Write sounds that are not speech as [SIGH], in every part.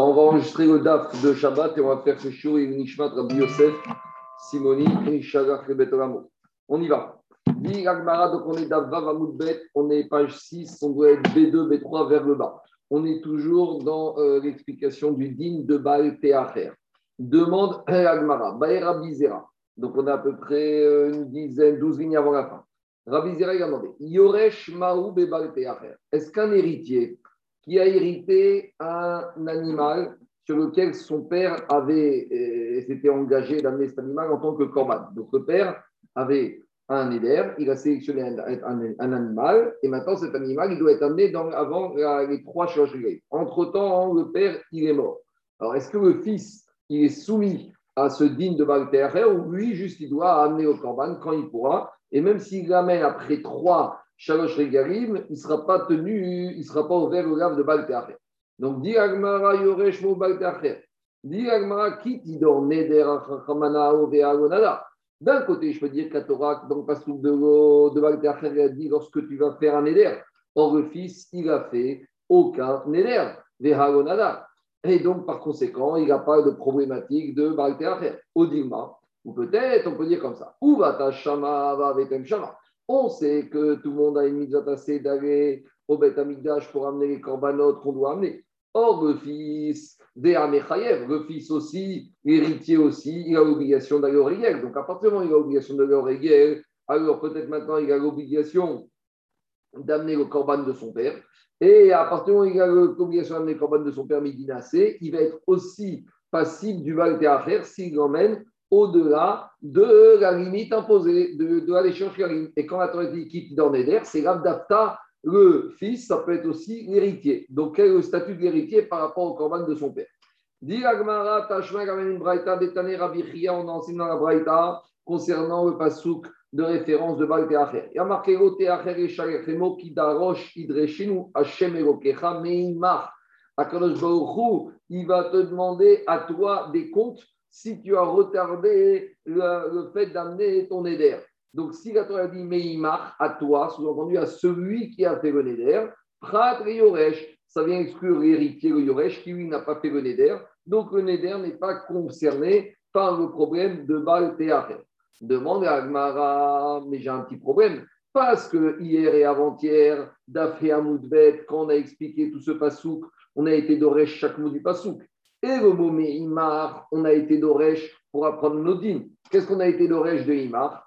On va enregistrer le DAF de Shabbat et on va faire ce et Nishmat Rabbi Yosef, Simoni, et On y va. Donc on est DAF Vav on est page 6, on doit être B2, B3 vers le bas. On est toujours dans euh, l'explication du din de Baal Teacher. Demande Agmara, Baer Bizera. Donc on a à peu près euh, une dizaine, douze lignes avant la fin. Rabbi Zera a demandé Yoresh Maou Bebal Teacher. Est-ce qu'un héritier qui a hérité un animal sur lequel son père avait euh, s'était engagé d'amener cet animal en tant que corban. Donc le père avait un éder, il a sélectionné un, animal, et maintenant cet animal, il doit être amené dans, avant les trois chirurgies. Entre-temps, le père, il est mort. Alors, est-ce que le fils, il est soumis à ce digne de Balter ou lui, juste, il doit amener au corban quand il pourra, et même s'il l'amène après trois Shalosh Regalim, il ne sera pas tenu, il ne sera pas ouvert au lave de Balteacher. Donc, dit Agmara Yoresh Mo Balteacher. Dit Agmara Neder Achamana Agonada? D'un côté, je peux dire qu'à Torah, dans le de, de il a dit lorsque tu vas faire un Neder. Or, le fils, il a fait aucun Neder, Vehagonada. Et donc, par conséquent, il n'a pas de problématique de Balteacher. Odilma, ou peut-être, on peut dire comme ça. Ou va Shama va Shama. On sait que tout le monde a une à tasser d'aller au Beth Amigdash pour amener les corbanotes qu'on doit amener. Or, le fils des le fils aussi, l'héritier aussi, il a l'obligation d'aller au Régel. Donc, à partir du moment où il a l'obligation d'aller au Régel, alors peut-être maintenant il a l'obligation d'amener le corban de son père. Et à partir du moment où il a l'obligation d'amener le corban de son père il va être aussi passible du Val faire s'il l'emmène au-delà de la limite imposée, de, de la. Et quand la Torah dit quitte dans Neder, c'est l'Abdafta, le fils, ça peut être aussi l'héritier. Donc, quel est le statut de l'héritier par rapport au corban de son père? La. Il va te toi des comptes si tu as retardé le, fait d'amener ton éder. Donc, si la Torah dit Meimar à toi, sous-entendu à celui qui a fait le Neder, Prat Yoresh, ça vient exclure l'héritier, le Yoresh, qui lui n'a pas fait le Neder. Donc, le Neder n'est pas concerné par le problème de Baal Teacher. Demande à Agmara, mais j'ai un petit problème. Parce que hier et avant-hier, d'Afri Amoudbet, quand on a expliqué tout ce pasouk, on a été d'Oresh chaque mot du pasouk. Et le mot Imar, on a été d'Oresh pour apprendre nos dîmes. Qu'est-ce qu'on a été d'Oresh de Imar?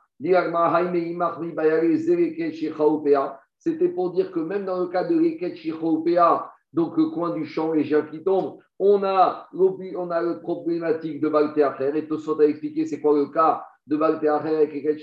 C'était pour dire que même dans le cas de l'Eket donc le coin du champ, les gens qui tombent, on a, on a la problématique de Balteacher. Et Tosot a expliqué c'est quoi le cas de Balteacher avec l'Eket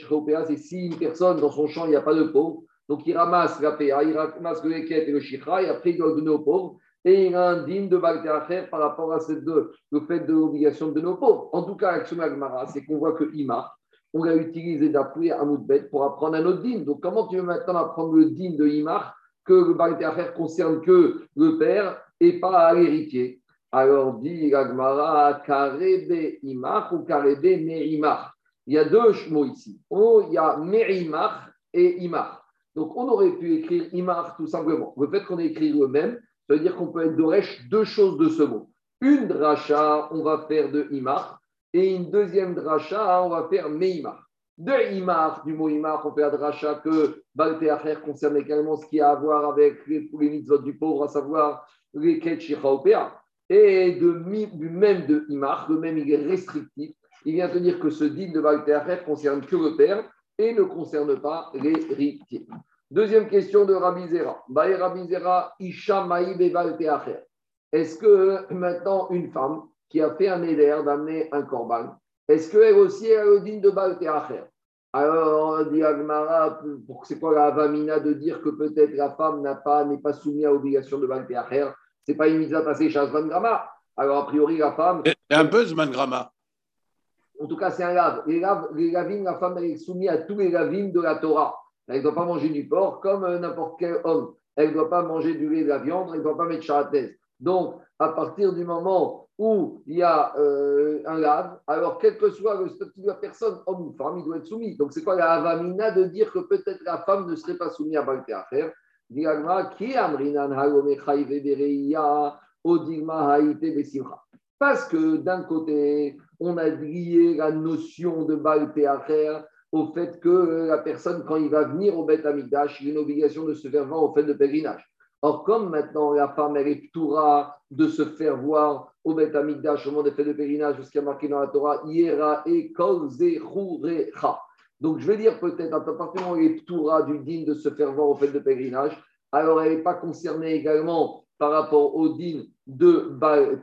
C'est si une personne dans son champ, il n'y a pas de pauvre, donc il ramasse la PA, il ramasse le et le Shikha, et après il doit donner aux pauvres et il a un digne de faire par rapport à cette deux, le fait de l'obligation de nos pauvres. En tout cas, avec ce Magmara, c'est qu'on voit que Imar, on l'a utilisé d'appui à Moudbet pour apprendre un autre digne. Donc, comment tu veux maintenant apprendre le digne de Imar que le faire concerne que le père et pas l'héritier? Alors, dit Agmara, Karebe Imar ou Karebe Merimar. Il y a deux mots ici. Oh, il y a Merimar et Imar. Donc, on aurait pu écrire Imar tout simplement. Le fait qu'on ait écrit le même, ça veut dire qu'on peut être d'Oresh deux choses de ce mot. Une dracha, on va faire de Imar, et une deuxième dracha, on va faire Meimar. De Imar, du mot Imar, on fait la dracha que Balteacher concerne également ce qui a à voir avec les, les mitzvot du pauvre, à savoir les Ketchichaopéa. Et de, du même de Imar, le même il est restrictif. Il vient te dire que ce dit de Balteacher concerne que le père et ne concerne pas les l'héritier. Deuxième question de Rabbi Zera. Rabbi Zera, Isha Est-ce que maintenant une femme qui a fait un éder d'amener un korban, est-ce qu'elle aussi le digne de Baal Alors, dit Agmara, c'est quoi la avamina de dire que peut-être la femme n'a pas, n'est pas soumise à l'obligation de Baal Ce n'est pas une mise à passer chez Grama. Alors, a priori, la femme. C'est un peu Grama. En tout cas, c'est un lave. Les, laves, les la femme est soumise à tous les lavines de la Torah. Elle ne doit pas manger du porc comme euh, n'importe quel homme. Elle ne doit pas manger du lait de la viande, elle ne doit pas mettre charatès. Donc, à partir du moment où il y a euh, un lave, alors quel que soit le statut de la personne, homme ou femme, il doit être soumis. Donc, c'est quoi la avamina de dire que peut-être la femme ne serait pas soumise à qui Odigma Haïté Besimcha. Parce que d'un côté, on a lié la notion de Baal au fait que la personne, quand il va venir au Beth Amikdash, il a une obligation de se faire voir au fait de pèlerinage. Or, comme maintenant la femme, elle est ptoura de se faire voir au Beth Amikdash au moment des fêtes de pèlerinage, a marqué dans la Torah, Yera et Donc, je vais dire peut-être, à partir du moment où elle est ptoura du digne de se faire voir au fait de pèlerinage, alors elle n'est pas concernée également par rapport au digne de Baal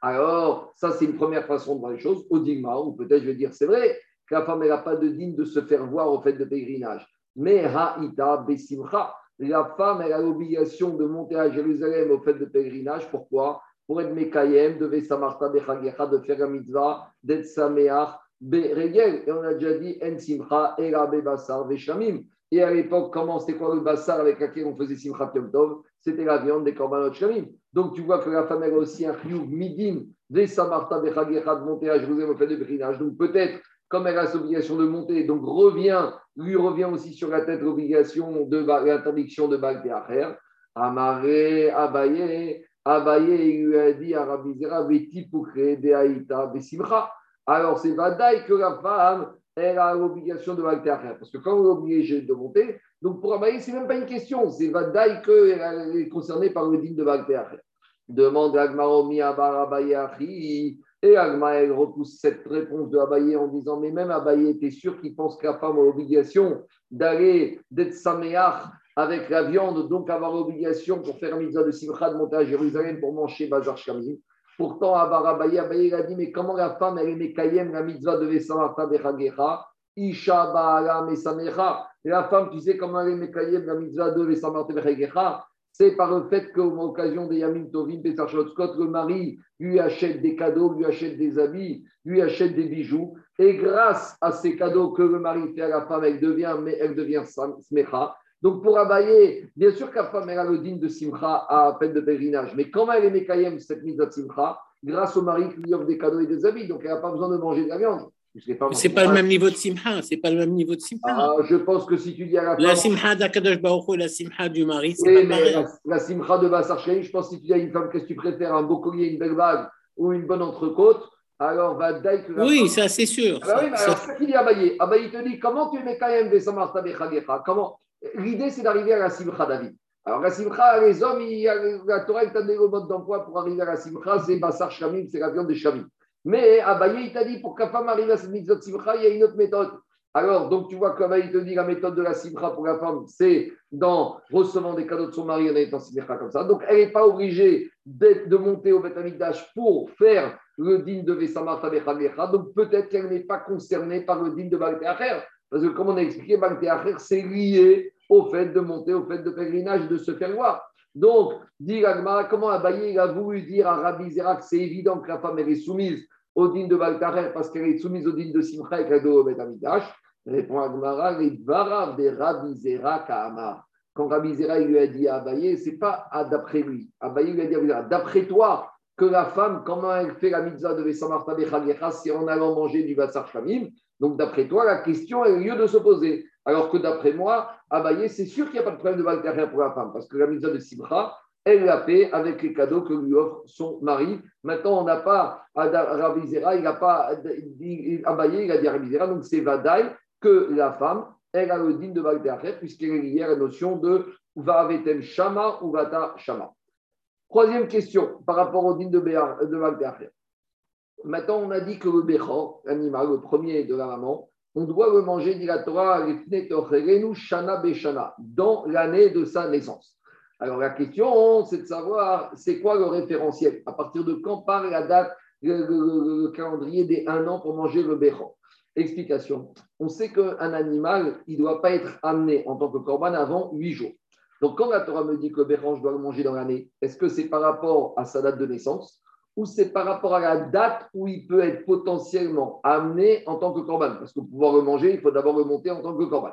Alors, ça, c'est une première façon de voir les choses, au ou peut-être je vais dire, c'est vrai la femme, n'a pas de digne de se faire voir au fait de pèlerinage. Mais Ha'ita Besimcha, la femme, a l'obligation de monter à Jérusalem au fait de pèlerinage. Pourquoi? Pour être Mekayem, de Vesamarta Bechagecha, de faire la mitzvah, d'être Sameach, Beregel. Et on a déjà dit En Simcha, Era Bebasar, Veshamim. Et à l'époque, comment c'était quoi le bassar avec lequel on faisait Simchat Yom C'était la viande des korbanot shamim. Donc tu vois que la femme a aussi un chiyuv midim, des samarta bechagecha de monter à Jérusalem au fait de pèlerinage. Donc peut-être comme elle a cette obligation de monter, donc revient, lui revient aussi sur la tête l'obligation de l'interdiction de Baal. Amaré, Abaye, Abaye, il lui a dit à de. Alors c'est Vadaï que la femme, elle a l'obligation de Baal. Parce que quand on est obligé de monter, donc pour Abaye, ce n'est même pas une question, c'est Vadaï qu'elle est concernée par le digne de Baal. Demande à Gmaromi Abar Abaye Et Agmaël repousse cette réponse de Abaye en disant Mais même Abaye était sûr qu'il pense que la femme a l'obligation d'aller, d'être saméach avec la viande, donc avoir l'obligation pour faire mitzvah de Simcha de monter à Jérusalem pour manger Bazar Shamim. Pourtant, Abar Abaye, Abaye a dit Mais comment la femme, elle est Mekayem, la mitzvah de Vesamata Bechagecha Isha Baala Mesamecha. La femme, tu sais comment elle est Mekayem, la mitzvah de Vesamata Bechagecha c'est par le fait qu'à l'occasion des Yamim Tovim, Scott, le mari lui achète des cadeaux, lui achète des habits, lui achète des bijoux. Et grâce à ces cadeaux que le mari fait à la femme, elle devient, elle devient smecha. Donc pour Abaye, bien sûr que la femme elle a le digne de simcha à peine de pèlerinage, mais comment elle est Mekayem, cette mise de simcha, grâce au mari qui lui offre des cadeaux et des habits, donc elle n'a pas besoin de manger de la viande. C'est pas le même niveau de simha, c'est pas le même niveau de simha. Ah, je pense que si tu dis à la femme. La simha d'Akadosh Baruch et la simha du mari, c'est pas. La, la, simha de Bassar je pense que si tu dis à une femme, qu'est-ce que tu préfères, un beau collier, une belle bague ou une bonne entrecôte, alors va que Oui, ça c'est sûr. Ah bah oui, mais alors, ce qu'il dit Abaye, Abaye te dit, comment tu mets quand même des samarta Comment? L'idée, c'est d'arriver à la simcha David. Alors, la simcha, les hommes, la Torah t'a donné le mode d'emploi pour arriver à la simcha, c'est Bassar Shamim, c'est la viande des Shamim. Mais Abaye, il t'a dit, pour qu'un femme arrive à cette simcha, il y a une autre méthode. Alors, donc tu vois qu'Abaye te dit la méthode de la simcha pour la femme, c'est dans recevant des cadeaux de son mari en étant simcha comme ça. Donc, elle n'est pas obligée de monter au Beth pour faire le digne de Vesamata Donc, peut-être qu'elle n'est pas concernée par le digne de Balteacher. Parce que, comme on a expliqué, Balteacher, c'est lié au fait de monter, au fait de pèlerinage, de se faire voir. Donc, dit comment Abaye a voulu dire à Rabbi que c'est évident que la femme est soumise au din de Baltarer parce qu'elle est soumise au din de Simcha et qu'elle doit Amidash Répond Agmara, les Varav de Rabbi Zera Kahama. Quand Rabbi Zera lui a dit à Abaye, ce n'est pas d'après lui. Abaye lui a dit à d'après toi, que la femme, comment elle fait la mitzvah de Vesamarta Bechagecha, c'est en allant manger du Vassar Shamim. Donc, d'après toi, la question a lieu de se poser. Alors que d'après moi, Abaye, c'est sûr qu'il n'y a pas de problème de Baltarer pour la femme, parce que la mitzvah de Simcha, elle l'a fait avec les cadeaux que lui offre son mari. Maintenant, on n'a pas Ravizera, il n'a pas Abaye, il a dit Ravizera, donc c'est Vadaï que la femme, elle a le digne de Baltacher, puisqu'elle est liée à la notion de Vavetem Shama ou Vata Shama. Troisième question par rapport au digne de, de Maintenant, on a dit que le Bechor, l'animal, le premier de la maman, on doit le manger, dit la Torah, dans l'année de sa naissance. Alors la question, c'est de savoir, c'est quoi le référentiel? À partir de quand part la date, le, calendrier des un an pour manger le béchor Explication. On sait qu'un animal, il ne doit pas être amené en tant que corban avant huit jours. Donc quand la Torah me dit que le béchor, je dois le manger dans l'année, est-ce que c'est par rapport à sa date de naissance? Ou c'est par rapport à la date où il peut être potentiellement amené en tant que corban Parce que pour pouvoir le manger, il faut d'abord le monter en tant que corban.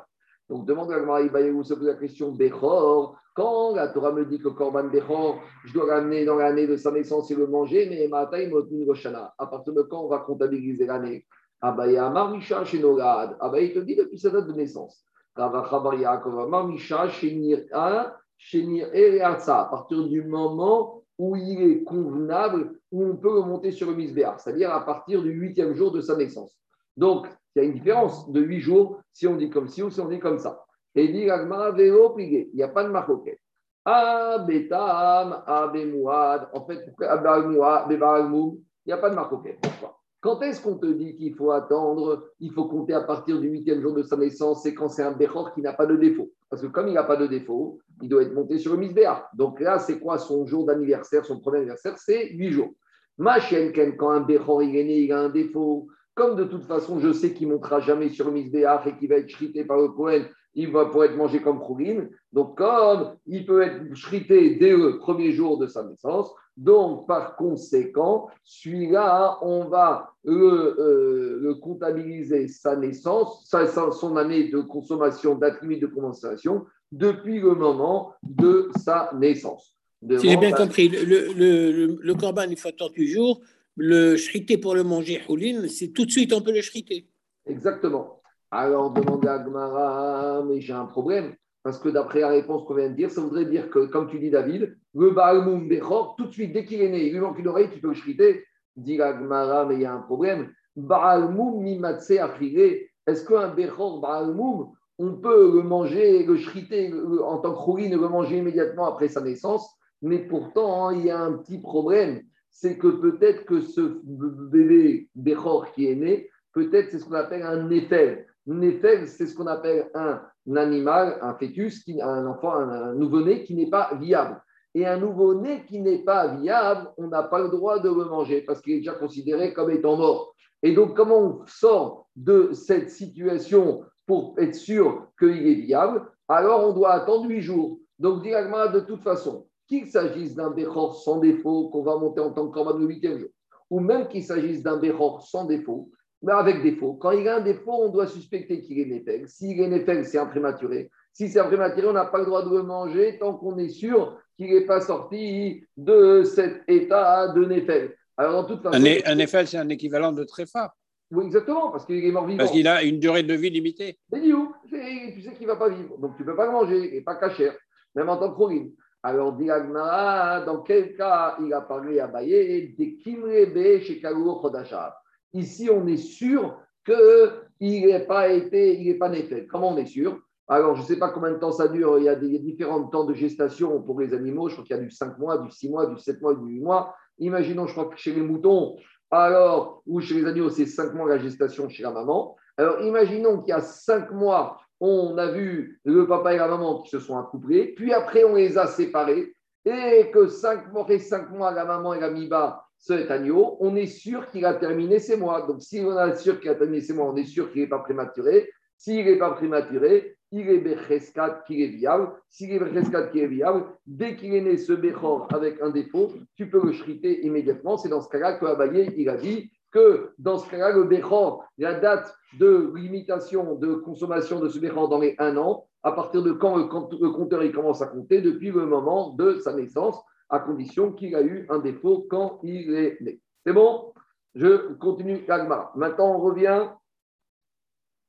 Donc demande à Gmara se pose la question Bechor. Quand la Torah me dit que Korban Bechor, je dois l'amener dans l'année de sa naissance et le manger, mais Motmin Roshana. À partir de quand on va comptabiliser l'année? Abaya Marisha Shenogad. Abaya il te dit depuis sa date de naissance. Ravachabar Yaakov Marisha Shenir À partir du moment où il est convenable, où on peut remonter sur le misbéar, c'est-à-dire à partir du huitième jour de sa naissance. Donc, il y a une différence de huit jours si on dit comme ci ou si on dit comme ça. Et dit il n'y a pas de marcoquet. Abetam, Abemouad, en fait, il n'y a pas de marcoquet. Pourquoi? Quand est-ce qu'on te dit qu'il faut attendre Il faut compter à partir du huitième jour de sa naissance, c'est quand c'est un Bechor qui n'a pas de défaut? Parce que comme il n'a pas de défaut, il doit être monté sur le Misbéa. Donc là, c'est quoi son jour d'anniversaire Son premier anniversaire, c'est huit jours. Ma chienne, quand un Bechor est né, il a un défaut. Comme de toute façon, je sais qu'il ne montera jamais sur le Misbéa et qu'il va être chrité par le Cohen, il va pouvoir être mangé comme Khourin. Donc, comme il peut être chrité dès le premier jour de sa naissance, donc, par conséquent, celui-là, on va euh, le, comptabiliser sa naissance, sa, son année de consommation, d'attribut de consommation, depuis le moment de sa naissance. si j'ai bien compris, le, le, le, corban, il faut attendre jours. Le shrité pour le manger, Houlin, c'est tout de suite, on peut le shriter. Exactement. Alors, demandez à Gmara, mais j'ai un problème. Parce que d'après la réponse qu'on vient de dire, ça voudrait dire que, comme tu dis David, le Baalmoum Bechor, tout de suite, dès qu'il est né, il lui manque une oreille, tu peux le shriter. Dit Gmara, mais il y a un problème. Baalmoum Mimatse Est-ce qu'un Bechor Baalmoum, on peut le manger, le shriter en tant que ne le manger immédiatement après sa naissance? Mais pourtant, hein, il y a un petit problème. C'est que peut-être que ce bébé Bechor qui est né, peut-être c'est ce qu'on appelle un Nefel. Nefel, c'est ce qu'on appelle un animal, un fœtus, un enfant, un, nouveau-né qui n'est pas viable. Et un nouveau-né qui n'est pas viable, on n'a pas le droit de le manger parce qu'il est déjà considéré comme étant mort. Et donc, comment on sort de cette situation pour être sûr qu'il est viable? Alors, on doit attendre huit jours. Donc, directement, de toute façon, qu'il s'agisse d'un béchor sans défaut qu'on va monter en tant que corban le huitième jour, ou même qu'il s'agisse d'un béchor sans défaut, mais avec défaut. Quand il a un défaut, on doit suspecter qu'il est Nefeg. S'il est Nefeg, c'est un prématuré. Si c'est un prématuré, on n'a pas le droit de le manger tant qu'on est sûr qu'il n'est pas sorti de cet état de Nefeg. Alors, toute façon, un, Nefeg, c'est un équivalent de Tréfa. Oui, exactement, parce qu'il est mort vivant. Parce qu'il a une durée de vie limitée. Mais où tu sais qu'il ne va pas vivre, donc tu ne peux pas le manger, et pas cacher, même en tant que Alors, dit dans quel cas il a parlé à Baye, des Kimrebe chez Chodashab Ici, on est sûr qu'il n'est pas été, il n'est pas Comment on est sûr? Alors, je ne sais pas combien de temps ça dure. Il y a des différents temps de gestation pour les animaux. Je crois qu'il y a du 5 mois, du 6 mois, du 7 mois, du 8 mois. Imaginons, je crois que chez les moutons, alors, ou chez les animaux, c'est 5 mois la gestation chez la maman. Alors, imaginons qu'il y a 5 mois, on a vu le papa et la maman qui se sont accouplés, puis après, on les a séparés, et que 5 mois, 5 mois, la maman et la miba cet agneau, on est sûr qu'il a terminé ses mois. Donc, si on est sûr qu'il a terminé ses mois, on est sûr qu'il n'est pas prématuré. S'il n'est pas prématuré, il est Becheskat qui est viable. S'il est Becheskat qui est viable, dès qu'il est né ce Bechor avec un défaut, tu peux le shriter immédiatement. C'est dans ce cas-là que Abaye, il a dit que dans ce cas-là, le Bechor, la date de limitation de consommation de ce Bechor dans les un an, à partir de quand le compteur il commence à compter, depuis le moment de sa naissance à condition qu'il a eu un défaut quand il est né. C'est bon? Je continue l'agma. Maintenant, on revient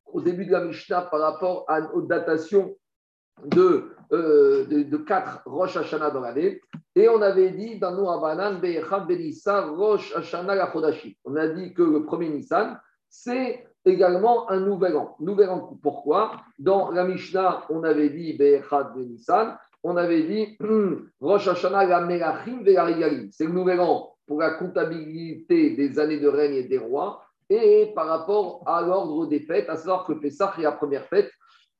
au début de la Mishnah par rapport à, aux datations de, euh, de, quatre Rosh Hashanah dans l'année. Et on avait dit dans nous Benissa, Rosh Hashanah la On a dit que le premier Nissan, c'est également un nouvel an. Nouvel an, pourquoi? Dans la Mishnah, on avait dit Be'echad Benissan, on avait dit [CLEARS THROAT] Rosh Hashanah la Melachim C'est le nouvel an pour la comptabilité des années de règne et des rois et par rapport à l'ordre des fêtes, à savoir que Pessah est la première fête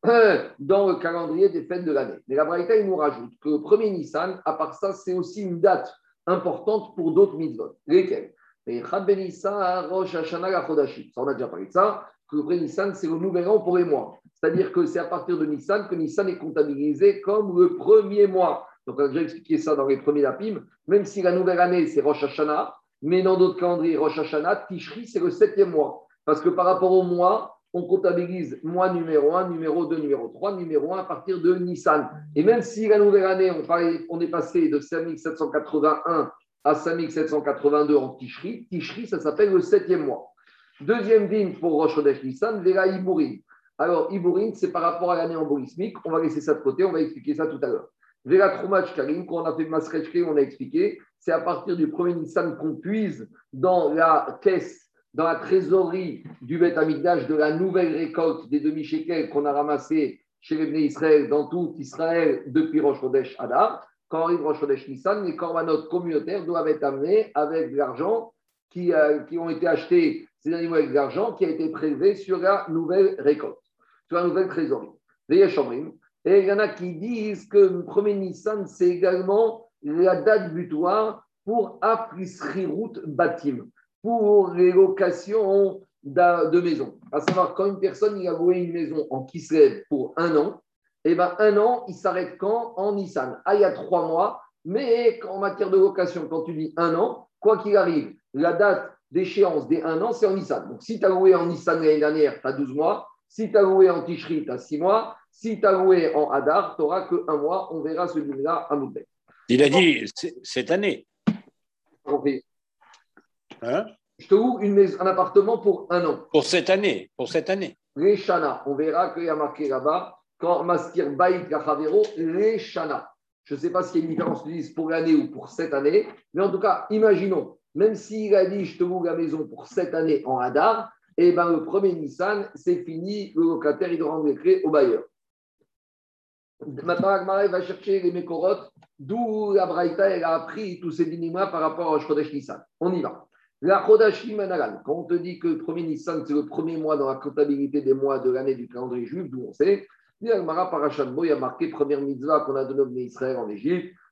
[CLEARS THROAT] dans le calendrier des fêtes de l'année. Mais la Braïta, il nous rajoute que le premier Nissan, à part ça, c'est aussi une date importante pour d'autres mitzvot. Lesquels ben Rosh Hashanah la Ça, on a déjà parlé de ça, que le premier Nissan, c'est le nouvel an pour les mois. C'est-à-dire que c'est à partir de Nissan que Nissan est comptabilisé comme le premier mois. Donc, on a déjà expliqué ça dans les premiers lapim. Même si la nouvelle année, c'est Rosh Hashanah, mais dans d'autres calendriers, Rosh Hashanah, Tishri, c'est le septième mois. Parce que par rapport au mois, on comptabilise mois numéro 1, numéro 2, numéro 3, numéro 1 à partir de Nissan. Et même si la nouvelle année, on, on est passé de 5781 à 5782 en Tishri, Tishri, ça s'appelle le septième mois. Deuxième digne pour Rosh Chodesh Nissan, Vera Iburim. Alors, Iburin, c'est par rapport à l'année embolismique. On va laisser ça de côté, on va expliquer ça tout à l'heure. Vela Troumach Karim, quand on a fait Masrech on a expliqué, c'est à partir du premier Nissan qu'on puise dans la caisse, dans la trésorerie du Beth Amigdash de la nouvelle récolte des demi-shekels qu'on a ramassé chez les Bnei Israël, dans tout Israël, depuis Rosh Chodesh Adar. Quand arrive Rosh Chodesh Nissan, les corbanotes communautaires doivent être amenés avec de l'argent qui, euh, qui ont été achetés, ces animaux avec de l'argent qui a été prélevé sur la nouvelle récolte, sur la nouvelle trésorerie. Et il y en a qui disent que le premier Nissan, c'est également la date butoir pour route Batim, pour les locations de maison. À savoir, quand une personne il a loué une maison en Kislev pour un an, et eh ben un an, il s'arrête quand En Nissan? Ah, il y a trois mois, mais en matière de location, quand tu dis un an, quoi qu'il arrive, la date d'échéance des un an, c'est en Nissan. Donc, si tu as loué en Nissan l'année dernière, tu as 12 mois. Si tu as loué en Tishri, tu as 6 mois. Si tu as loué en Hadar, tu n'auras qu'un mois. On verra ce là à Moudbek. Il a dit cette année. Hein? Je te loue une maison, un appartement pour un an. Pour cette année. Pour cette année. Les Shana. On verra qu'il y a marqué là-bas, quand Maskir Baït Gachavero, les Shana. Je ne sais pas s'il y a une différence pour l'année ou pour cette année, mais en tout cas, imaginons, même s'il a dit je te loue la maison pour cette année en Hadar, eh ben le premier Nissan, c'est fini, le locataire, il rendre les clés au bailleur. Maintenant, Agmara va chercher les Mekorot, d'où la Braïta elle a appris tous ces dinima par rapport au Chodesh Nissan. On y va. La Chodashim Manalan, quand on te dit que le premier Nissan, c'est le premier mois dans la comptabilité des mois de l'année du calendrier juif, d'où on sait, Agmara Parashanbo, il a marqué première mitzvah qu'on a donné au Israël en Égypte,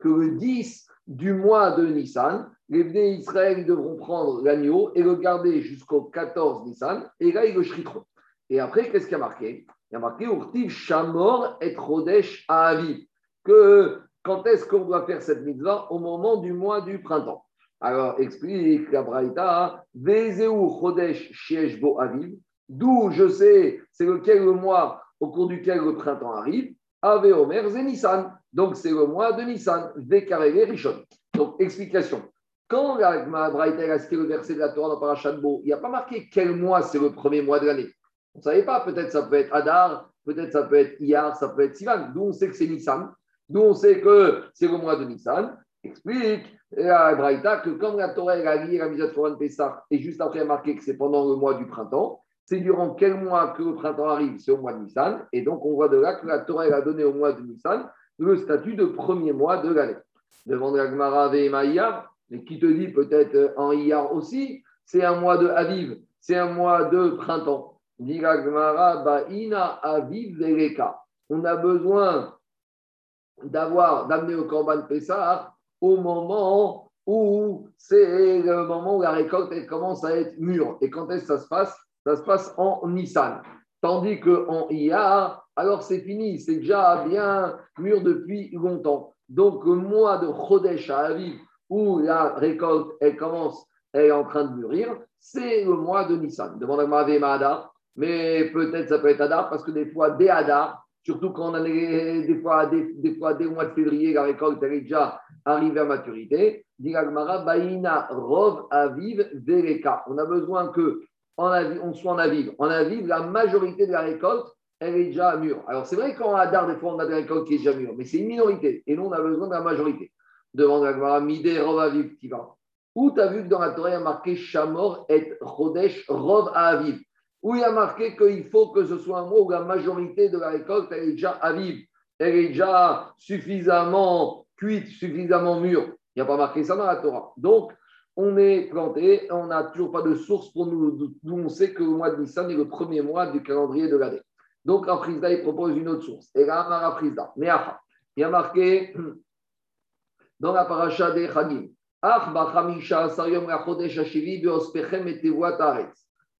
que le 10 du mois de Nissan, les Bnei Israël devront prendre l'agneau et le garder jusqu'au 14 Nissan, et là, ils le shriteront. Et après, qu'est-ce qu'il y a marqué? Il y a marqué Urtiv Shamor et Rodesh Aviv. Que quand est-ce qu'on doit faire cette mitzvah? Au moment du mois du printemps. Alors, explique la Braïta, Vezeu Chodesh Shiesh Bo Aviv, d'où je sais c'est lequel le mois au cours duquel le printemps arrive, Ave Omer Nissan. Donc, c'est le mois de Nissan, Vekarele Rishon. Donc, explication. Quand la Braïta a cité le verset de la Torah dans Parashat Bo, il n'y a pas marqué quel mois c'est le premier mois de l'année. On ne savait pas, peut-être ça peut être Adar, peut-être ça peut être Iyar, ça peut être Sivan. D'où on sait que c'est Nissan. D'où on sait que c'est le mois de Nissan. Explique la Braïta que comme la Torah a lié la mise à de Pessah et juste après a marqué que c'est pendant le mois du printemps, c'est durant quel mois que le printemps arrive? C'est au mois de Nissan. Et donc on voit de là que la Torah a donné au mois de Nissan le statut de premier mois de l'année. Demande Gemara Iyar, mais qui te dit peut-être en Iyar aussi, c'est un mois de Aviv, c'est un mois de printemps. On a besoin d'avoir, d'amener au Corban Pessah au moment où c'est le moment où la récolte commence à être mûre. Et quand est-ce que ça se passe? Ça se passe en Nissan. Tandis qu'en Iyar, alors c'est fini, c'est déjà bien mûr depuis longtemps. Donc, le mois de Chodesh à Aviv, où la récolte, elle commence, elle est en train de mûrir, c'est le mois de Nissan. Demande à Mahadar, mais peut-être ça peut être Adar, parce que des fois, dès Adar, surtout quand on a des, fois, des, fois, dès le mois de février, la récolte, elle est déjà arrivée à maturité. On a besoin que on soit en Aviv. En Aviv, la majorité de la récolte, elle est déjà mûre. Alors, c'est vrai qu'en Hadar, des fois, on a des récoltes qui est déjà mûre, mais c'est une minorité. Et nous, on a besoin de la majorité. Demande à Gmara, Midé, Rov, Aviv, va. Où tu as vu que dans la Torah, il y a marqué Shamor et Chodesh, Rov, Aviv? Où il y a marqué qu'il faut que ce soit un mot où la majorité de la récolte, elle est déjà Aviv? Elle est déjà suffisamment cuite, suffisamment mûre. Il n'y a pas marqué ça dans la Torah. Donc, on est planté, on n'a toujours pas de source pour nous, d'où on sait que le mois de Nissan est le premier mois du calendrier de l'année. Donc, Rafrizda, il propose une autre source. Et là, Rafrizda, il y a marqué [CLEARS THROAT] dans la paracha des Chagim,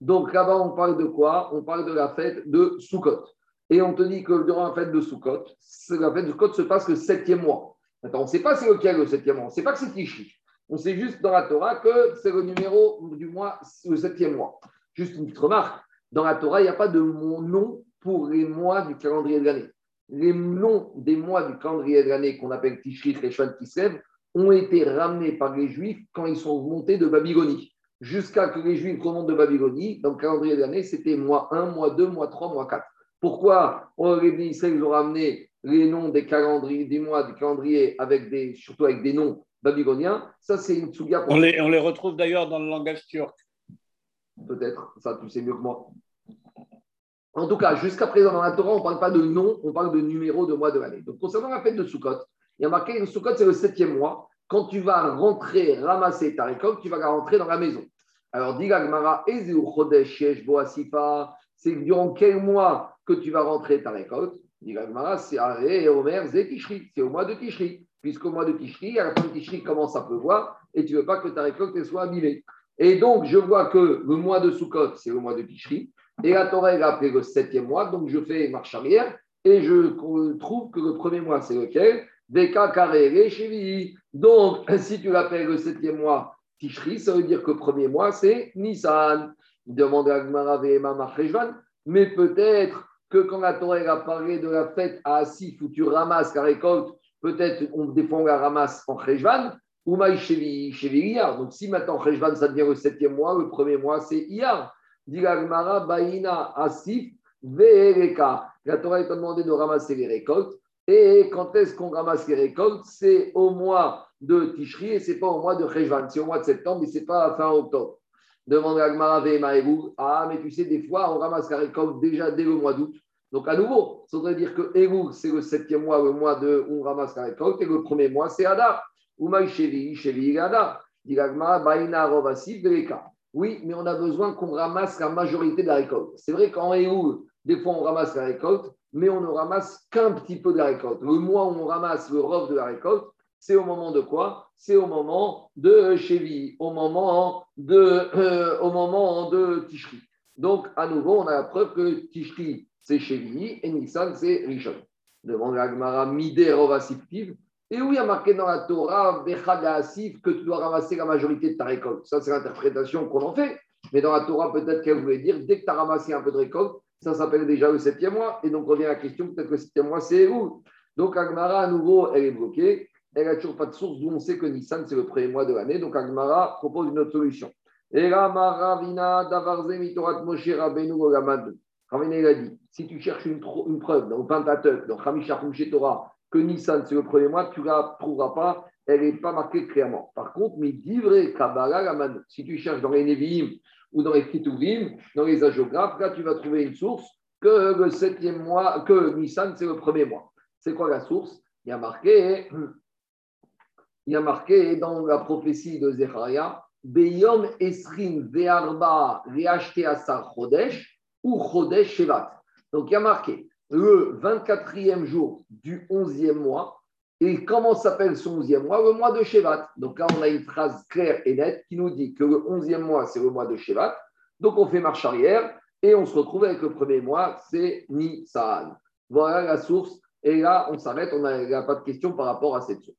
donc là-bas, on parle de quoi? On parle de la fête de Sukkot. et on te dit que durant la fête de Sukkot, la fête de Sukkot se passe le septième mois. Attends, on ne sait pas c'est lequel le septième mois, on ne sait pas que c'est Tishri. On sait juste dans la Torah que c'est le numéro du mois, le septième mois. Juste une petite remarque, dans la Torah, il n'y a pas de nom pour les mois du calendrier de l'année. Les noms des mois du calendrier de l'année qu'on appelle Tishri, Reshvan, Kislev ont été ramenés par les Juifs quand ils sont montés de Babylonie. Jusqu'à que les Juifs remontent de Babylonie, dans le calendrier de l'année, c'était mois 1, mois 2, mois 3, mois 4. Pourquoi les Israël ont ramené les noms des calendriers, des mois du calendrier, avec des, surtout avec des noms babyloniens Ça, c'est une tsuga. On les, on les retrouve d'ailleurs dans le langage turc. Peut-être, ça, tu sais mieux que moi. En tout cas, jusqu'à présent, dans la Torah, on ne parle pas de nom, on parle de numéro de mois de l'année. Donc, concernant la fête de Sukkot, il y a marqué que Sukkot, c'est le septième mois. Quand tu vas rentrer, ramasser ta récolte, tu vas la rentrer dans la maison. Alors, dit Gagmara, c'est durant quel mois que tu vas rentrer ta récolte? Dit Gagmara, c'est au mois de Tishri. Puisqu'au mois de Tishri, à la fin de commence à pleuvoir et tu ne veux pas que ta récolte soit abîmée. Et donc, je vois que le mois de Sukkot, c'est le mois de Tishri. Et la Torah, a appelé le septième mois. Donc, je fais marche arrière et je trouve que le premier mois, c'est lequel? Deka Karere Chevi. Donc, [LAUGHS] si tu l'appelles le septième mois Tishri, ça veut dire que le premier mois, c'est Nissan. Demande à Gmara Mais peut-être que quand la Torah a parlé de la fête à Asif où tu ramasses la récolte, peut-être des fois on la ramasse en Cheshvan, ou Maïchevi Iyar. Donc si maintenant Cheshvan ça devient le septième mois, le premier mois c'est Iyar. Dit Gmara Baïna Asif Ve'ereka. La Torah t'a demandé de ramasser les récoltes. Et quand est-ce qu'on ramasse les récoltes? C'est au mois de Tishri et ce n'est pas au mois de Cheshvan. C'est au mois de septembre, mais ce n'est pas fin octobre. Demande à Gmara Ah, mais tu sais, des fois, on ramasse la récolte déjà dès le mois d'août. Donc, à nouveau, ça voudrait dire que Elul, c'est le septième mois, le mois de, où on ramasse la récolte, et le premier mois, c'est Adar. Oumaï Chevi, Chevi, Adar. Oui, mais on a besoin qu'on ramasse la majorité de la récolte. C'est vrai qu'en Elul, des fois, on ramasse la récolte, mais on ne ramasse qu'un petit peu de la récolte. Le mois où on ramasse le rof de la récolte, c'est au moment de quoi? C'est au moment de Chevi, au moment de, euh, au moment de Tishri. Donc, à nouveau, on a la preuve que Tishri, c'est Chevi et Nissan, c'est Rishon. Demande la Gemara Midé Et où il y a marqué dans la Torah, que tu dois ramasser la majorité de ta récolte. Ça, c'est l'interprétation qu'on en fait. Mais dans la Torah, peut-être qu'elle voulait dire, dès que tu as ramassé un peu de récolte, ça s'appelle déjà le septième mois. Et donc, revient la question, peut-être que le septième mois, c'est où? Donc, Agmara, à nouveau, elle est bloquée. Elle n'a toujours pas de source d'où on sait que Nissan, c'est le premier mois de l'année. Donc, Agmara propose une autre solution. Et Ravina, Davarze, Mitorat, Moshe, Olamad. Ravina, a dit si tu cherches une, preuve dans le Pentateuch, dans Hamisha Torah, que Nissan, c'est le premier mois, tu ne la trouveras pas. Elle n'est pas marquée clairement. Par contre, mais vrai, Kabbalah, si tu cherches dans les Nevi'im ou dans les Kituvim, dans les agiographes, là, tu vas trouver une source que le septième mois, que Nissan, c'est le premier mois. C'est quoi la source? Il y a marqué, [CLEARS THROAT] il y a marqué dans la prophétie de Zechariah, Beyom Esrin Ve'arba Re'ashte Asar Chodesh ou Chodesh. Donc il y a marqué le 24e jour du 11e mois. Et comment s'appelle ce 11e mois? Le mois de Shevat. Donc là, on a une phrase claire et nette qui nous dit que le 11e mois, c'est le mois de Shevat. Donc on fait marche arrière et on se retrouve avec le premier mois, c'est Nisan. Voilà la source. Et là, on s'arrête, on n'a pas de question par rapport à cette source.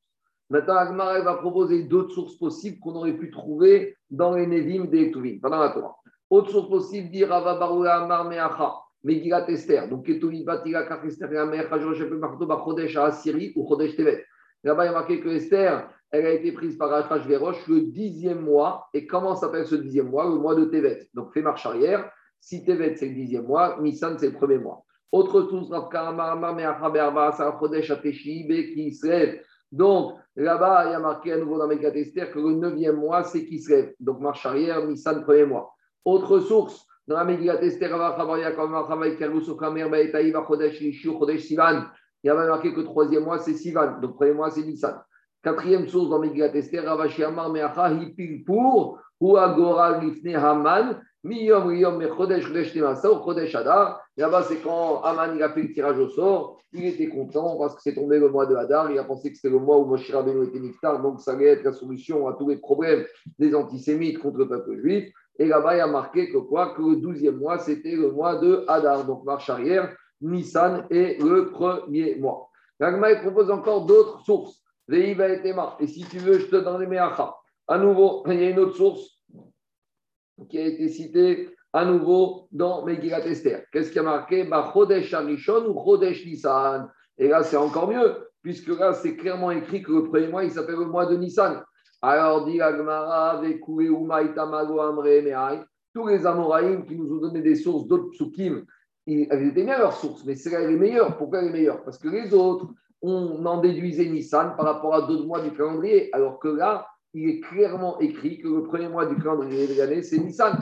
Maintenant, Agmar va proposer d'autres sources possibles qu'on aurait pu trouver dans les Nevim des Tuvim, pendant la Torah. Autre source possible, dit Rava Baroula Amar Meacha, Megilat Esther. Donc, Ketuvim Batila Kachester Meacha, Joshep Marto Bachodesh à Assyrie ou Chodesh Tevet. Là-bas, il y a marqué que Esther, elle a été prise par Achashverosh le dixième mois. Et comment s'appelle ce dixième mois? Le mois de Tevet. Donc, fais marche arrière. Si Tevet, c'est le dixième mois, Nissan, c'est le premier mois. Autre source, Rav Karamar Amar Meacha Berba, Sarah Chodesh Ateshi, qui se lève donc, là-bas, il y a marqué à nouveau dans Megat Esther que le neuvième mois, c'est qui. Donc, marche arrière, Nissan, premier mois. Autre source, dans la Megat Esther, il y a marqué que le troisième mois, c'est Sivan. Donc, premier mois, c'est Nissan. Quatrième source dans Megat Esther, Ravashi Amar Meacha, Hipil pour, ou Agora Lifne Haman, Miyom Yom Chodesh Chodesh Temasa, Chodesh Adar. Là-bas, c'est quand Aman il a fait le tirage au sort. Il était content parce que c'est tombé le mois de Hadar. Il a pensé que c'était le mois où Moshe Rabbeinu était niftar. Donc, ça allait être la solution à tous les problèmes des antisémites contre le peuple juif. Et là-bas, il a marqué que quoi Que le douzième mois, c'était le mois de Hadar. Donc, marche arrière. Nissan est le premier mois. L'Agma propose encore d'autres sources. Et si tu veux, je te donne les Meacha. À nouveau, [LAUGHS] il y a une autre source qui a été citée à nouveau dans Megillat Esther. Qu'est-ce qui a marqué Chodesh Arishon ou Chodesh Nissan? Et là, c'est encore mieux, puisque là, c'est clairement écrit que le premier mois, il s'appelle le mois de Nissan. Alors, dit Agmara, tous les Amoraïm qui nous ont donné des sources d'autres psukim, elles étaient bien leurs sources, mais c'est les meilleures. Pourquoi les meilleures Parce que les autres, on en déduisait Nissan par rapport à d'autres mois du calendrier, alors que là, il est clairement écrit que le premier mois du calendrier de l'année, c'est Nissan.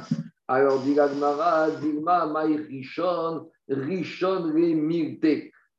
Alors, dit Agmara, Dilma, Maï Rishon, Rishon.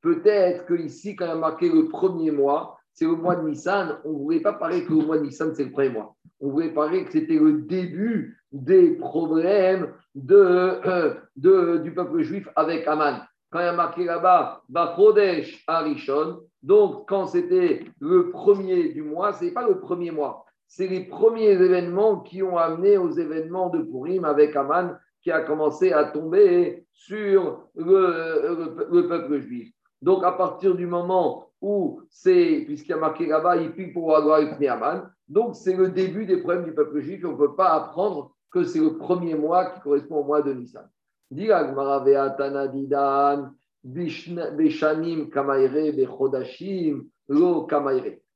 Peut-être qu'ici, quand il a marqué le premier mois, c'est le mois de Nissan. On ne voulait pas parler que le mois de Nissan, c'est le premier mois. On voulait parler que c'était le début des problèmes de, euh, du peuple juif avec Aman. Quand il y a marqué là-bas, Bachodesh Arishon, donc quand c'était le premier du mois, ce n'est pas le premier mois, c'est les premiers événements qui ont amené aux événements de Purim avec Aman qui a commencé à tomber sur le peuple juif. Donc à partir du moment où c'est, puisqu'il y a marqué là-bas, il pique pour avoir Aman, donc c'est le début des problèmes du peuple juif on ne peut pas apprendre que c'est le premier mois qui correspond au mois de Nissan.